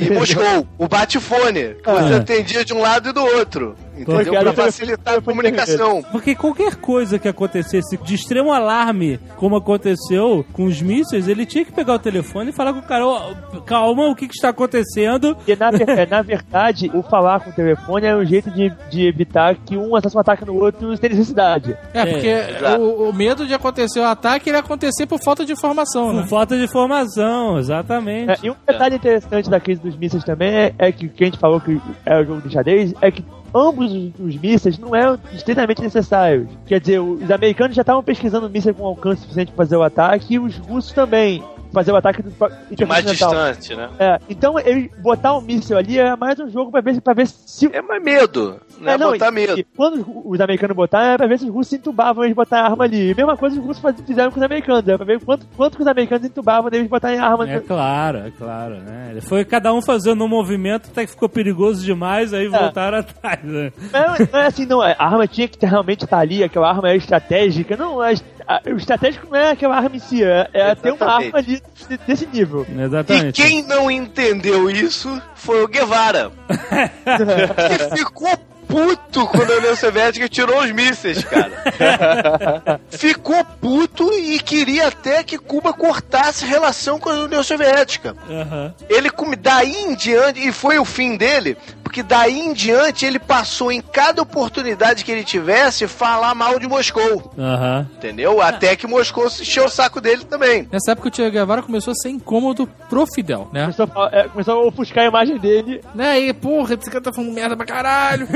e. Moscou. O bate-fone, que você Ah. atendia de um lado e do outro. Entendeu? O facilitar a comunicação. Porque qualquer coisa que acontecesse de extremo alarme, como aconteceu com os mísseis, ele tinha que pegar o telefone e falar com o cara, "Ó, calma, o que, que está acontecendo? E na, é, na verdade, o falar com o telefone é um jeito de, de evitar que um um ataque no outro sem necessidade. É, porque exato. o, o medo de acontecer o ataque ele acontecer por falta de informação, né? Por falta de informação, exatamente. É, e um detalhe interessante da crise dos mísseis também é, é que, que a gente falou que é o jogo de xadrez, é que ambos os, os mísseis não eram estritamente necessários. Quer dizer, os americanos já estavam pesquisando mísseis com alcance suficiente para fazer o ataque e os russos também fazer o ataque do De mais distante, né? É, então ele botar um míssil ali é mais um jogo pra ver, se- pra ver se. É mais medo, né? botar medo. e quando os americanos botaram, era pra ver se os russos se entubavam eles botar a arma ali. E a mesma coisa os russos fizeram com os americanos, era pra ver quanto, quanto que os americanos entubavam deles botarem a arma. É claro, é claro, né? Foi cada um fazendo um movimento até que ficou perigoso demais, aí voltaram atrás, né? Não, não é assim, não. A arma tinha que realmente estar ali, aquela arma é estratégica. Não, a, a- o estratégico não é aquela arma em si, é, é ter uma Exatamente. arma ali de- desse nível. E quem não entendeu isso foi o Guevara. que ficou puto quando a União Soviética tirou os mísseis, cara. ficou puto e queria até que Cuba cortasse relação com a União Soviética. Ele, come- daí em diante, e foi o fim dele, porque daí em diante ele passou em cada oportunidade que ele tivesse falar mal de Moscou. Aham. Entendeu? Até que Moscou se encheu o saco dele também. Nessa época o Che Guevara começou a ser incômodo pro Fidel, né? Começou a, é, começou a ofuscar a imagem dele. Né, e porra, esse cara tá falando merda pra caralho.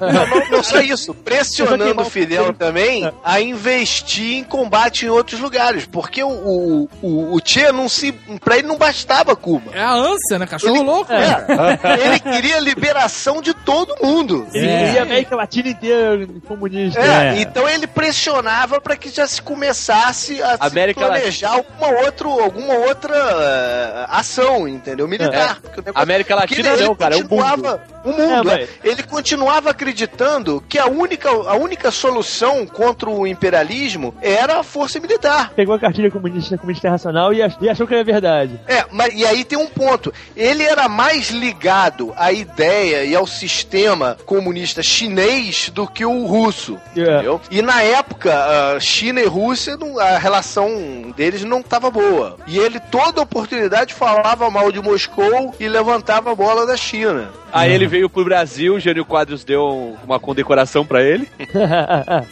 Não, não, não só isso, pressionando o Fidel também a investir em combate em outros lugares, porque o, o, o, o Che não se. Pra ele não bastava Cuba. É a ânsia, né? Cachorro louco. É, ele queria liberação de todo mundo. Ele É. queria a América Latina inteira comunista. É, É. então ele pressionava para que já se começasse a América se planejar alguma, outro, alguma outra eh, ação, entendeu? Militar. Porque o negócio- América porque Latina ele não, cara, é o continuava- O mundo, É, é. Ele continuava acreditando que a única, a única solução contra o imperialismo era a força militar. Pegou a cartilha comunista, comunista internacional e e achou que era verdade. É, mas e aí tem um ponto. Ele era mais ligado à ideia e ao sistema comunista chinês do que o russo. Entendeu? E na época, a China e Rússia, a relação deles não estava boa. E ele, toda oportunidade, falava mal de Moscou e levantava a bola da China. Aí ele veio pro Brasil, o Jânio Quadros deu uma condecoração pra ele.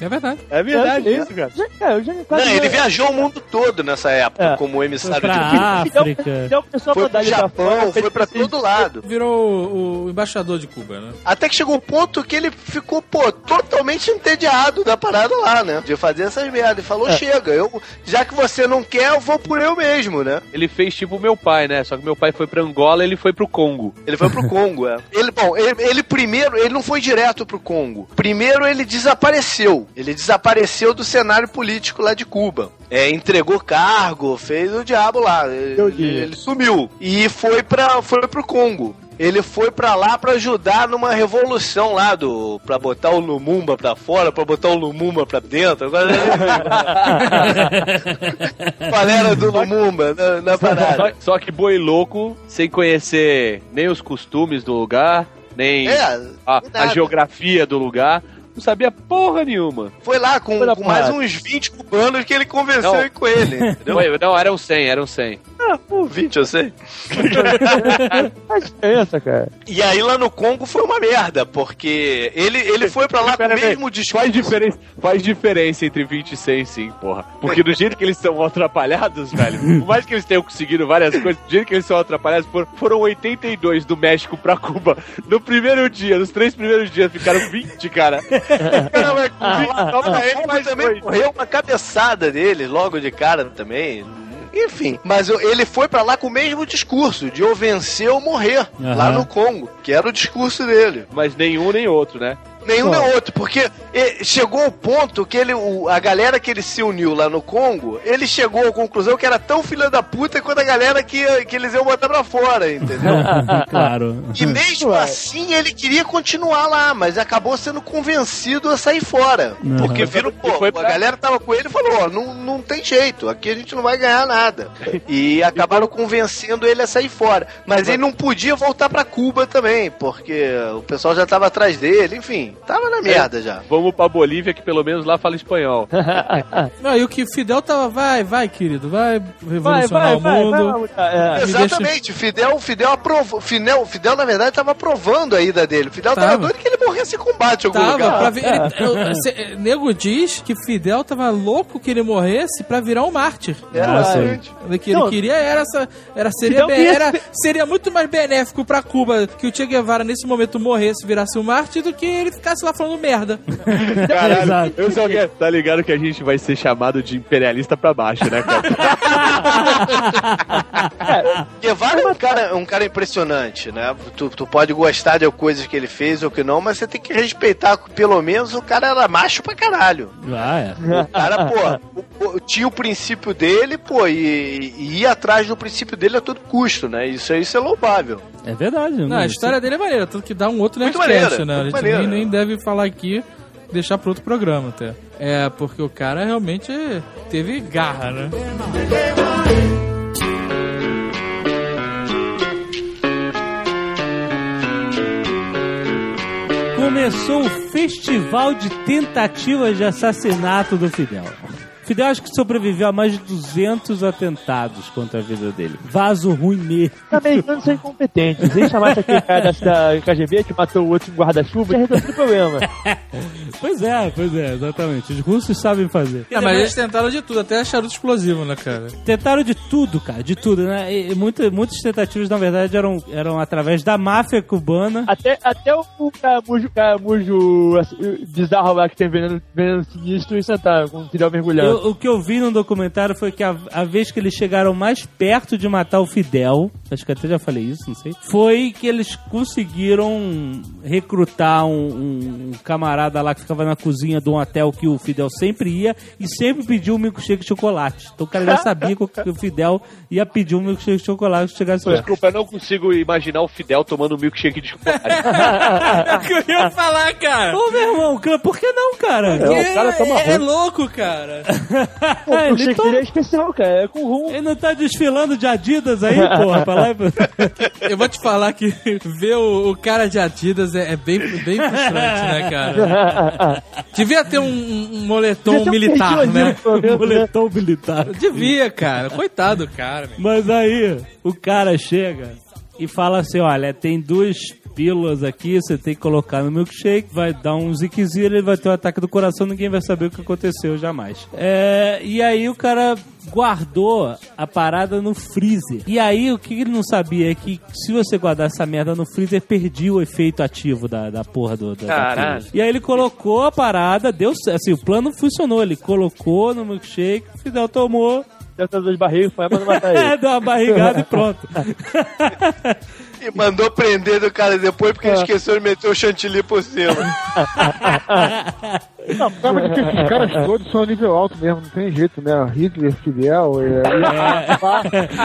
É verdade. É verdade É, isso, cara. Já- é, eu já quase Não, ele viajou o mundo todo nessa época É. como emissário Foi de pra Cuba. África. Fidel começou a Foi pro Japão, fora. foi pra todo lado. Virou o, o embaixador de Cuba, né? Até que chegou um ponto que ele ficou, pô, totalmente entediado da parada lá, né? De fazer essas merdas. E falou, É. chega, eu, já que você não quer, eu vou por eu mesmo, né? Ele fez tipo o meu pai, né? Só que meu pai foi pra Angola ele foi pro Congo. Ele foi pro Congo, é. Ele, bom, ele, ele primeiro, ele não foi direto pro Congo. Primeiro ele desapareceu. Ele desapareceu do cenário político lá de Cuba. É, entregou cargo, fez o diabo lá. Ele, ele sumiu. E foi, pra, foi pro Congo. Ele foi pra lá pra ajudar numa revolução lá do. pra botar o Lumumba pra fora, pra botar o Lumumba pra dentro. Agora. Galera do Lumumba na, na parada. Só que boi louco, sem conhecer nem os costumes do lugar, nem É, a, a geografia do lugar, não sabia porra nenhuma. Foi lá com, Foi lá com mais uns 20 cubanos que ele convenceu Não. com ele. Foi- não, eram 100, eram 100. Ah, pô, 20, eu sei. Faz diferença, cara. E aí lá no Congo foi uma merda, porque ele, ele foi pra lá com o mesmo discurso. Faz diferença, faz diferença entre 20 e 100, sim, porra. Porque do jeito que eles são atrapalhados, velho, por mais que eles tenham conseguido várias coisas, do jeito que eles são atrapalhados, foram, foram 82 do México pra Cuba. No primeiro dia, nos três primeiros dias, ficaram 20, cara. Cara, mas com 20, ele mas também morreu uma cabeçada dele logo de cara também. Enfim, mas eu- ele foi pra lá com o mesmo discurso, de ou vencer ou morrer, Aham. lá no Congo, que era o discurso dele. Mas nenhum nem outro, né? Nenhum Não. nem outro, porque chegou o ponto que ele, o- a galera que ele se uniu lá no Congo, ele chegou à conclusão que era tão filha da puta quanto a galera que, que eles iam botar pra fora, entendeu? claro. E mesmo assim ele queria continuar lá, mas acabou sendo convencido a sair fora. Uhum. Porque viram, pô, a galera tava com ele e falou, ó, não, não tem jeito, aqui a gente não vai ganhar nada. E acabaram convencendo ele a sair fora. Mas ele não podia voltar pra Cuba também, porque o pessoal já tava atrás dele, enfim, tava na merda já. Vamos pra Bolívia, que pelo menos lá fala espanhol. Não, e o que Fidel tava, vai, vai, querido, vai Vai, revolucionar vai, o vai, mundo. vai, vai, é. Exatamente, Fidel, Fidel aprovou. Fidel, Fidel, na verdade, tava aprovando a ida dele. Fidel tava, Tava. doido que ele morresse em combate em algum Tava, lugar. pra ele, eu- cê- nego diz que Fidel tava louco que ele morresse pra virar um mártir. Exatamente. O que ele Não. queria era essa. Era, seria, era, ser- seria muito mais benéfico pra Cuba que o Che Guevara nesse momento morresse, virasse um mártir, do que ele ficasse lá falando merda. Caralho, eu só quero. Tá ligado que a gente vai ser chamado de imperialista pra baixo, né, cara? Guevara é um cara, um cara impressionante, né? Tu, tu pode gostar de coisas que ele fez ou que não, mas você tem que respeitar, pelo menos o cara era macho pra caralho. Ah, é. O cara, pô, o- o- tinha o princípio dele, pô, e, e ia atrás do princípio dele a todo custo, né? Isso, isso é louvável. É verdade. Não, a história dele é maneira, tanto que dá um outro Muito Nerdcast, maneira, né? A gente nem, maneira. nem deve falar aqui, deixar pra outro programa até. É, porque o cara realmente teve garra, né? Começou o festival de tentativas de assassinato do Fidel. Fidel acho que sobreviveu a mais de 200 atentados contra a vida dele. Vaso ruim mesmo. Os americanos são incompetentes. Eles chamassem aquele cara da, da KGB que matou o outro em guarda-chuva, já resolveu o problema. Pois é, pois é, exatamente. Os russos sabem fazer. É, mas eles tentaram de tudo, até charuto explosivo, né, cara? Tentaram de tudo, cara, de tudo, né? E, e muita- muitas tentativas, na verdade, eram, eram através da máfia cubana. Até, até o, o caramujo, caramujo assim, bizarro lá que tem veneno, veneno sinistro e sentaram com o Fidel mergulhando. Eu- o que eu vi no documentário foi que a, a vez que eles chegaram mais perto de matar o Fidel, acho que até já falei isso, não sei, foi que eles conseguiram recrutar um, um- um camarada lá que ficava na cozinha de um hotel que o Fidel sempre ia e sempre pediu um milkshake de chocolate. Então o cara já sabia que o- Fidel ia pedir um milkshake de chocolate se chegasse lá. Desculpa, eu não consigo imaginar o Fidel tomando um milkshake de chocolate. É o que eu ia falar, cara. Ô, meu irmão, por que não, cara? Porque o cara toma é, é louco, cara. Pô, o ele shake toma- dele é especial, cara. É com rum. Ele não tá desfilando de Adidas aí, porra, pra lá e pra... Eu vou te falar que ver o, o cara de Adidas é, é bem, bem frustrante, né, cara? Devia ter um, um moletom ter um militar, né? ali, pelo menos, né? Militar. Devia, cara. Coitado do cara, meu. Mas aí, o cara chega e fala assim: olha, tem duas pílulas aqui, você tem que colocar no milkshake, vai dar um ziquezinho, ele vai ter um ataque do coração, ninguém vai saber o que aconteceu jamais. É, e aí o cara guardou a parada no freezer. E aí o que ele não sabia é que se você guardar essa merda no freezer, perdia o efeito ativo da, da porra do. Da, da Caralho. pílula. e aí ele colocou a parada, deu assim, o plano funcionou, ele colocou no milkshake, o Fidel tomou, Deve ter duas barrigas, foi pra matar é, ele. deu uma barrigada e pronto. E mandou prender do cara depois porque ele esqueceu de meter o chantilly por cima. Não, prova de que esses caras todos são nível alto mesmo, não tem jeito, né? Hitler, Fidel, e, e,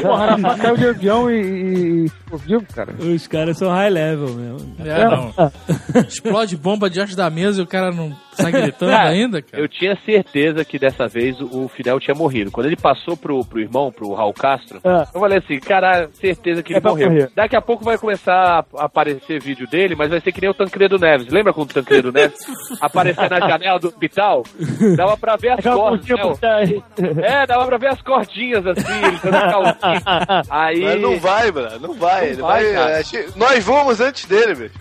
porra, Rafa caiu de avião e, e, e ficou vivo, cara. Os caras são high level mesmo. É, não. Explode bomba diante da mesa e o cara não sai gritando Cara, ainda, cara. Eu tinha certeza que dessa vez o Fidel tinha morrido. Quando ele passou pro, pro irmão, pro Raul Castro, Ah. eu falei assim, cara, certeza que É ele pra morreu. morrer. Daqui a pouco vai começar a aparecer vídeo dele, mas vai ser que nem o Tancredo Neves. Lembra quando o Tancredo Neves aparecia na janela do hospital? Dava pra ver as cordas. né? É, dava pra ver as cordinhas assim, ele dando calcinha. Aí. Mas não vai, mano, não vai. Não vai, vai, é, nós vamos antes dele, velho.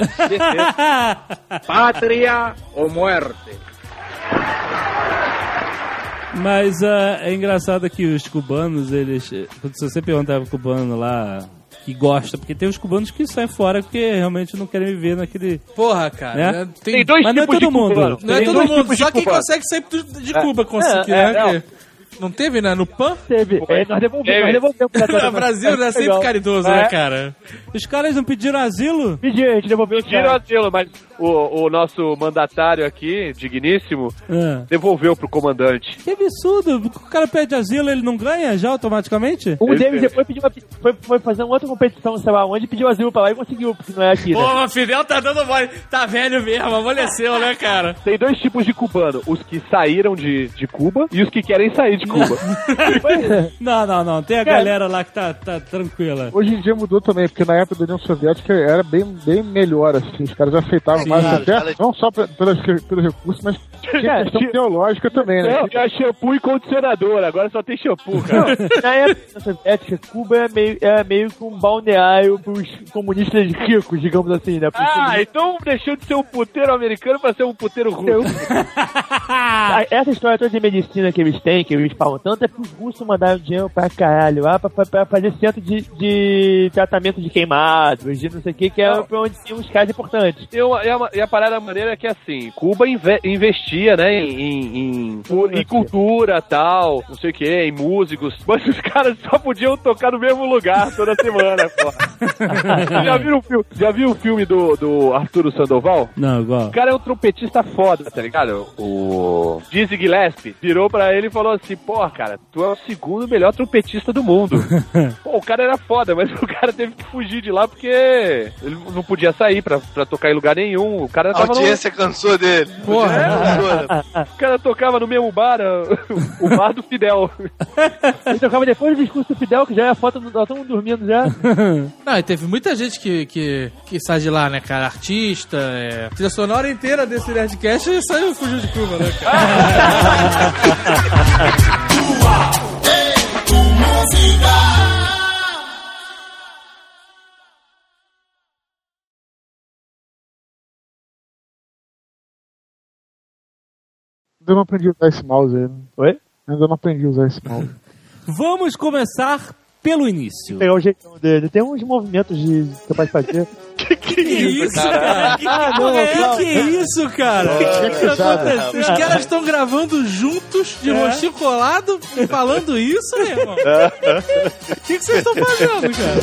Patria o muerte. Mas ah, é engraçado que os cubanos, eles. Quando se você perguntar pro cubano lá que gosta, porque tem os cubanos que saem fora porque realmente não querem viver naquele. Porra, cara. Né? né? Tem dois Mas não é todo mundo. cubano. Não é Tem todo dois mundo, só quem consegue sair de- de Cuba conseguir, é, né? não. que- Não teve, né? No PAN? Teve. É, nós devolvemos, nós devolvemos. O Brasil é sempre caridoso, né, cara? Os caras não pediram asilo? Pediu, a gente devolveu caras. asilo, mas o, o nosso mandatário aqui, digníssimo, Ah. devolveu pro comandante. Que absurdo. O cara pede asilo, ele não ganha já automaticamente? Um Ele deles depois pediu uma, foi, foi fazer uma outra competição, sei lá onde, pediu asilo pra lá e conseguiu, porque não é aqui, né? Pô, o Fidel tá dando mole. Tá velho mesmo, amoleceu, né, cara? Tem dois tipos de cubano: os que saíram de, de Cuba e os que querem sair de Cuba. Não, não, não. Tem a galera lá que tá, tá tranquila. Hoje em dia mudou também, porque na época da União Soviética era bem, bem melhor, assim. Os caras aceitavam Sim, mais, claro, até, cara. não só pe- pelas, pelo recurso, mas tinha Cara, questão teológica também, né? É, tinha shampoo e condicionador, agora só tem shampoo, cara. Na época soviética, Cuba é meio, é meio que um balneário pros comunistas ricos, digamos assim, né? Pros Ah, então deixou de ser um puteiro americano pra ser um puteiro russo. Ah, Essa história toda de medicina que eles têm, que eles falam tanto, é pros russos mandaram dinheiro pra caralho lá pra, pra, pra fazer centro de, de tratamento de queimados, de não sei o que, que é pra onde tem uns caras importantes. E, uma- e a, e a parada maneira é que assim, Cuba inve- investia, né, em, em, em- em cultura tal, não sei o que, em músicos, mas os caras só podiam tocar no mesmo lugar toda semana, pô. já viram o filme, já viu o filme do, do Arturo Sandoval? Não, igual. O cara é um trompetista foda, tá ligado? O Dizzy Gillespie virou pra ele e falou assim: Pô, cara, tu é o segundo melhor trompetista do mundo. Pô, o cara era foda, mas o cara teve que fugir de lá porque ele não podia sair pra, pra tocar em lugar nenhum. O cara A tava no, audiência cansou dele. Porra. Cansou, né? o cara tocava no mesmo bar, o bar do Fidel. Ele tocava depois do discurso do Fidel, que já é a foto, do- nós estamos dormindo já. Não, e teve muita gente que, que, que sai de lá, né, cara? Artista, é. A trilha sonora inteira desse Nerdcast e saiu fugiu de Cuba, né, cara? Ainda não aprendi a usar esse mouse aí. né? Oi? Ainda não aprendi a usar esse mouse. Vamos começar pelo início. Pegar o jeitão dele. Tem uns movimentos de capaz de fazer. Que isso, cara? Que, Ah, que, não, é, não. que isso, cara? O que, que tá acontecendo? Os caras estão gravando juntos, de rostinho colado, falando isso, meu irmão? O que que vocês estão fazendo, cara?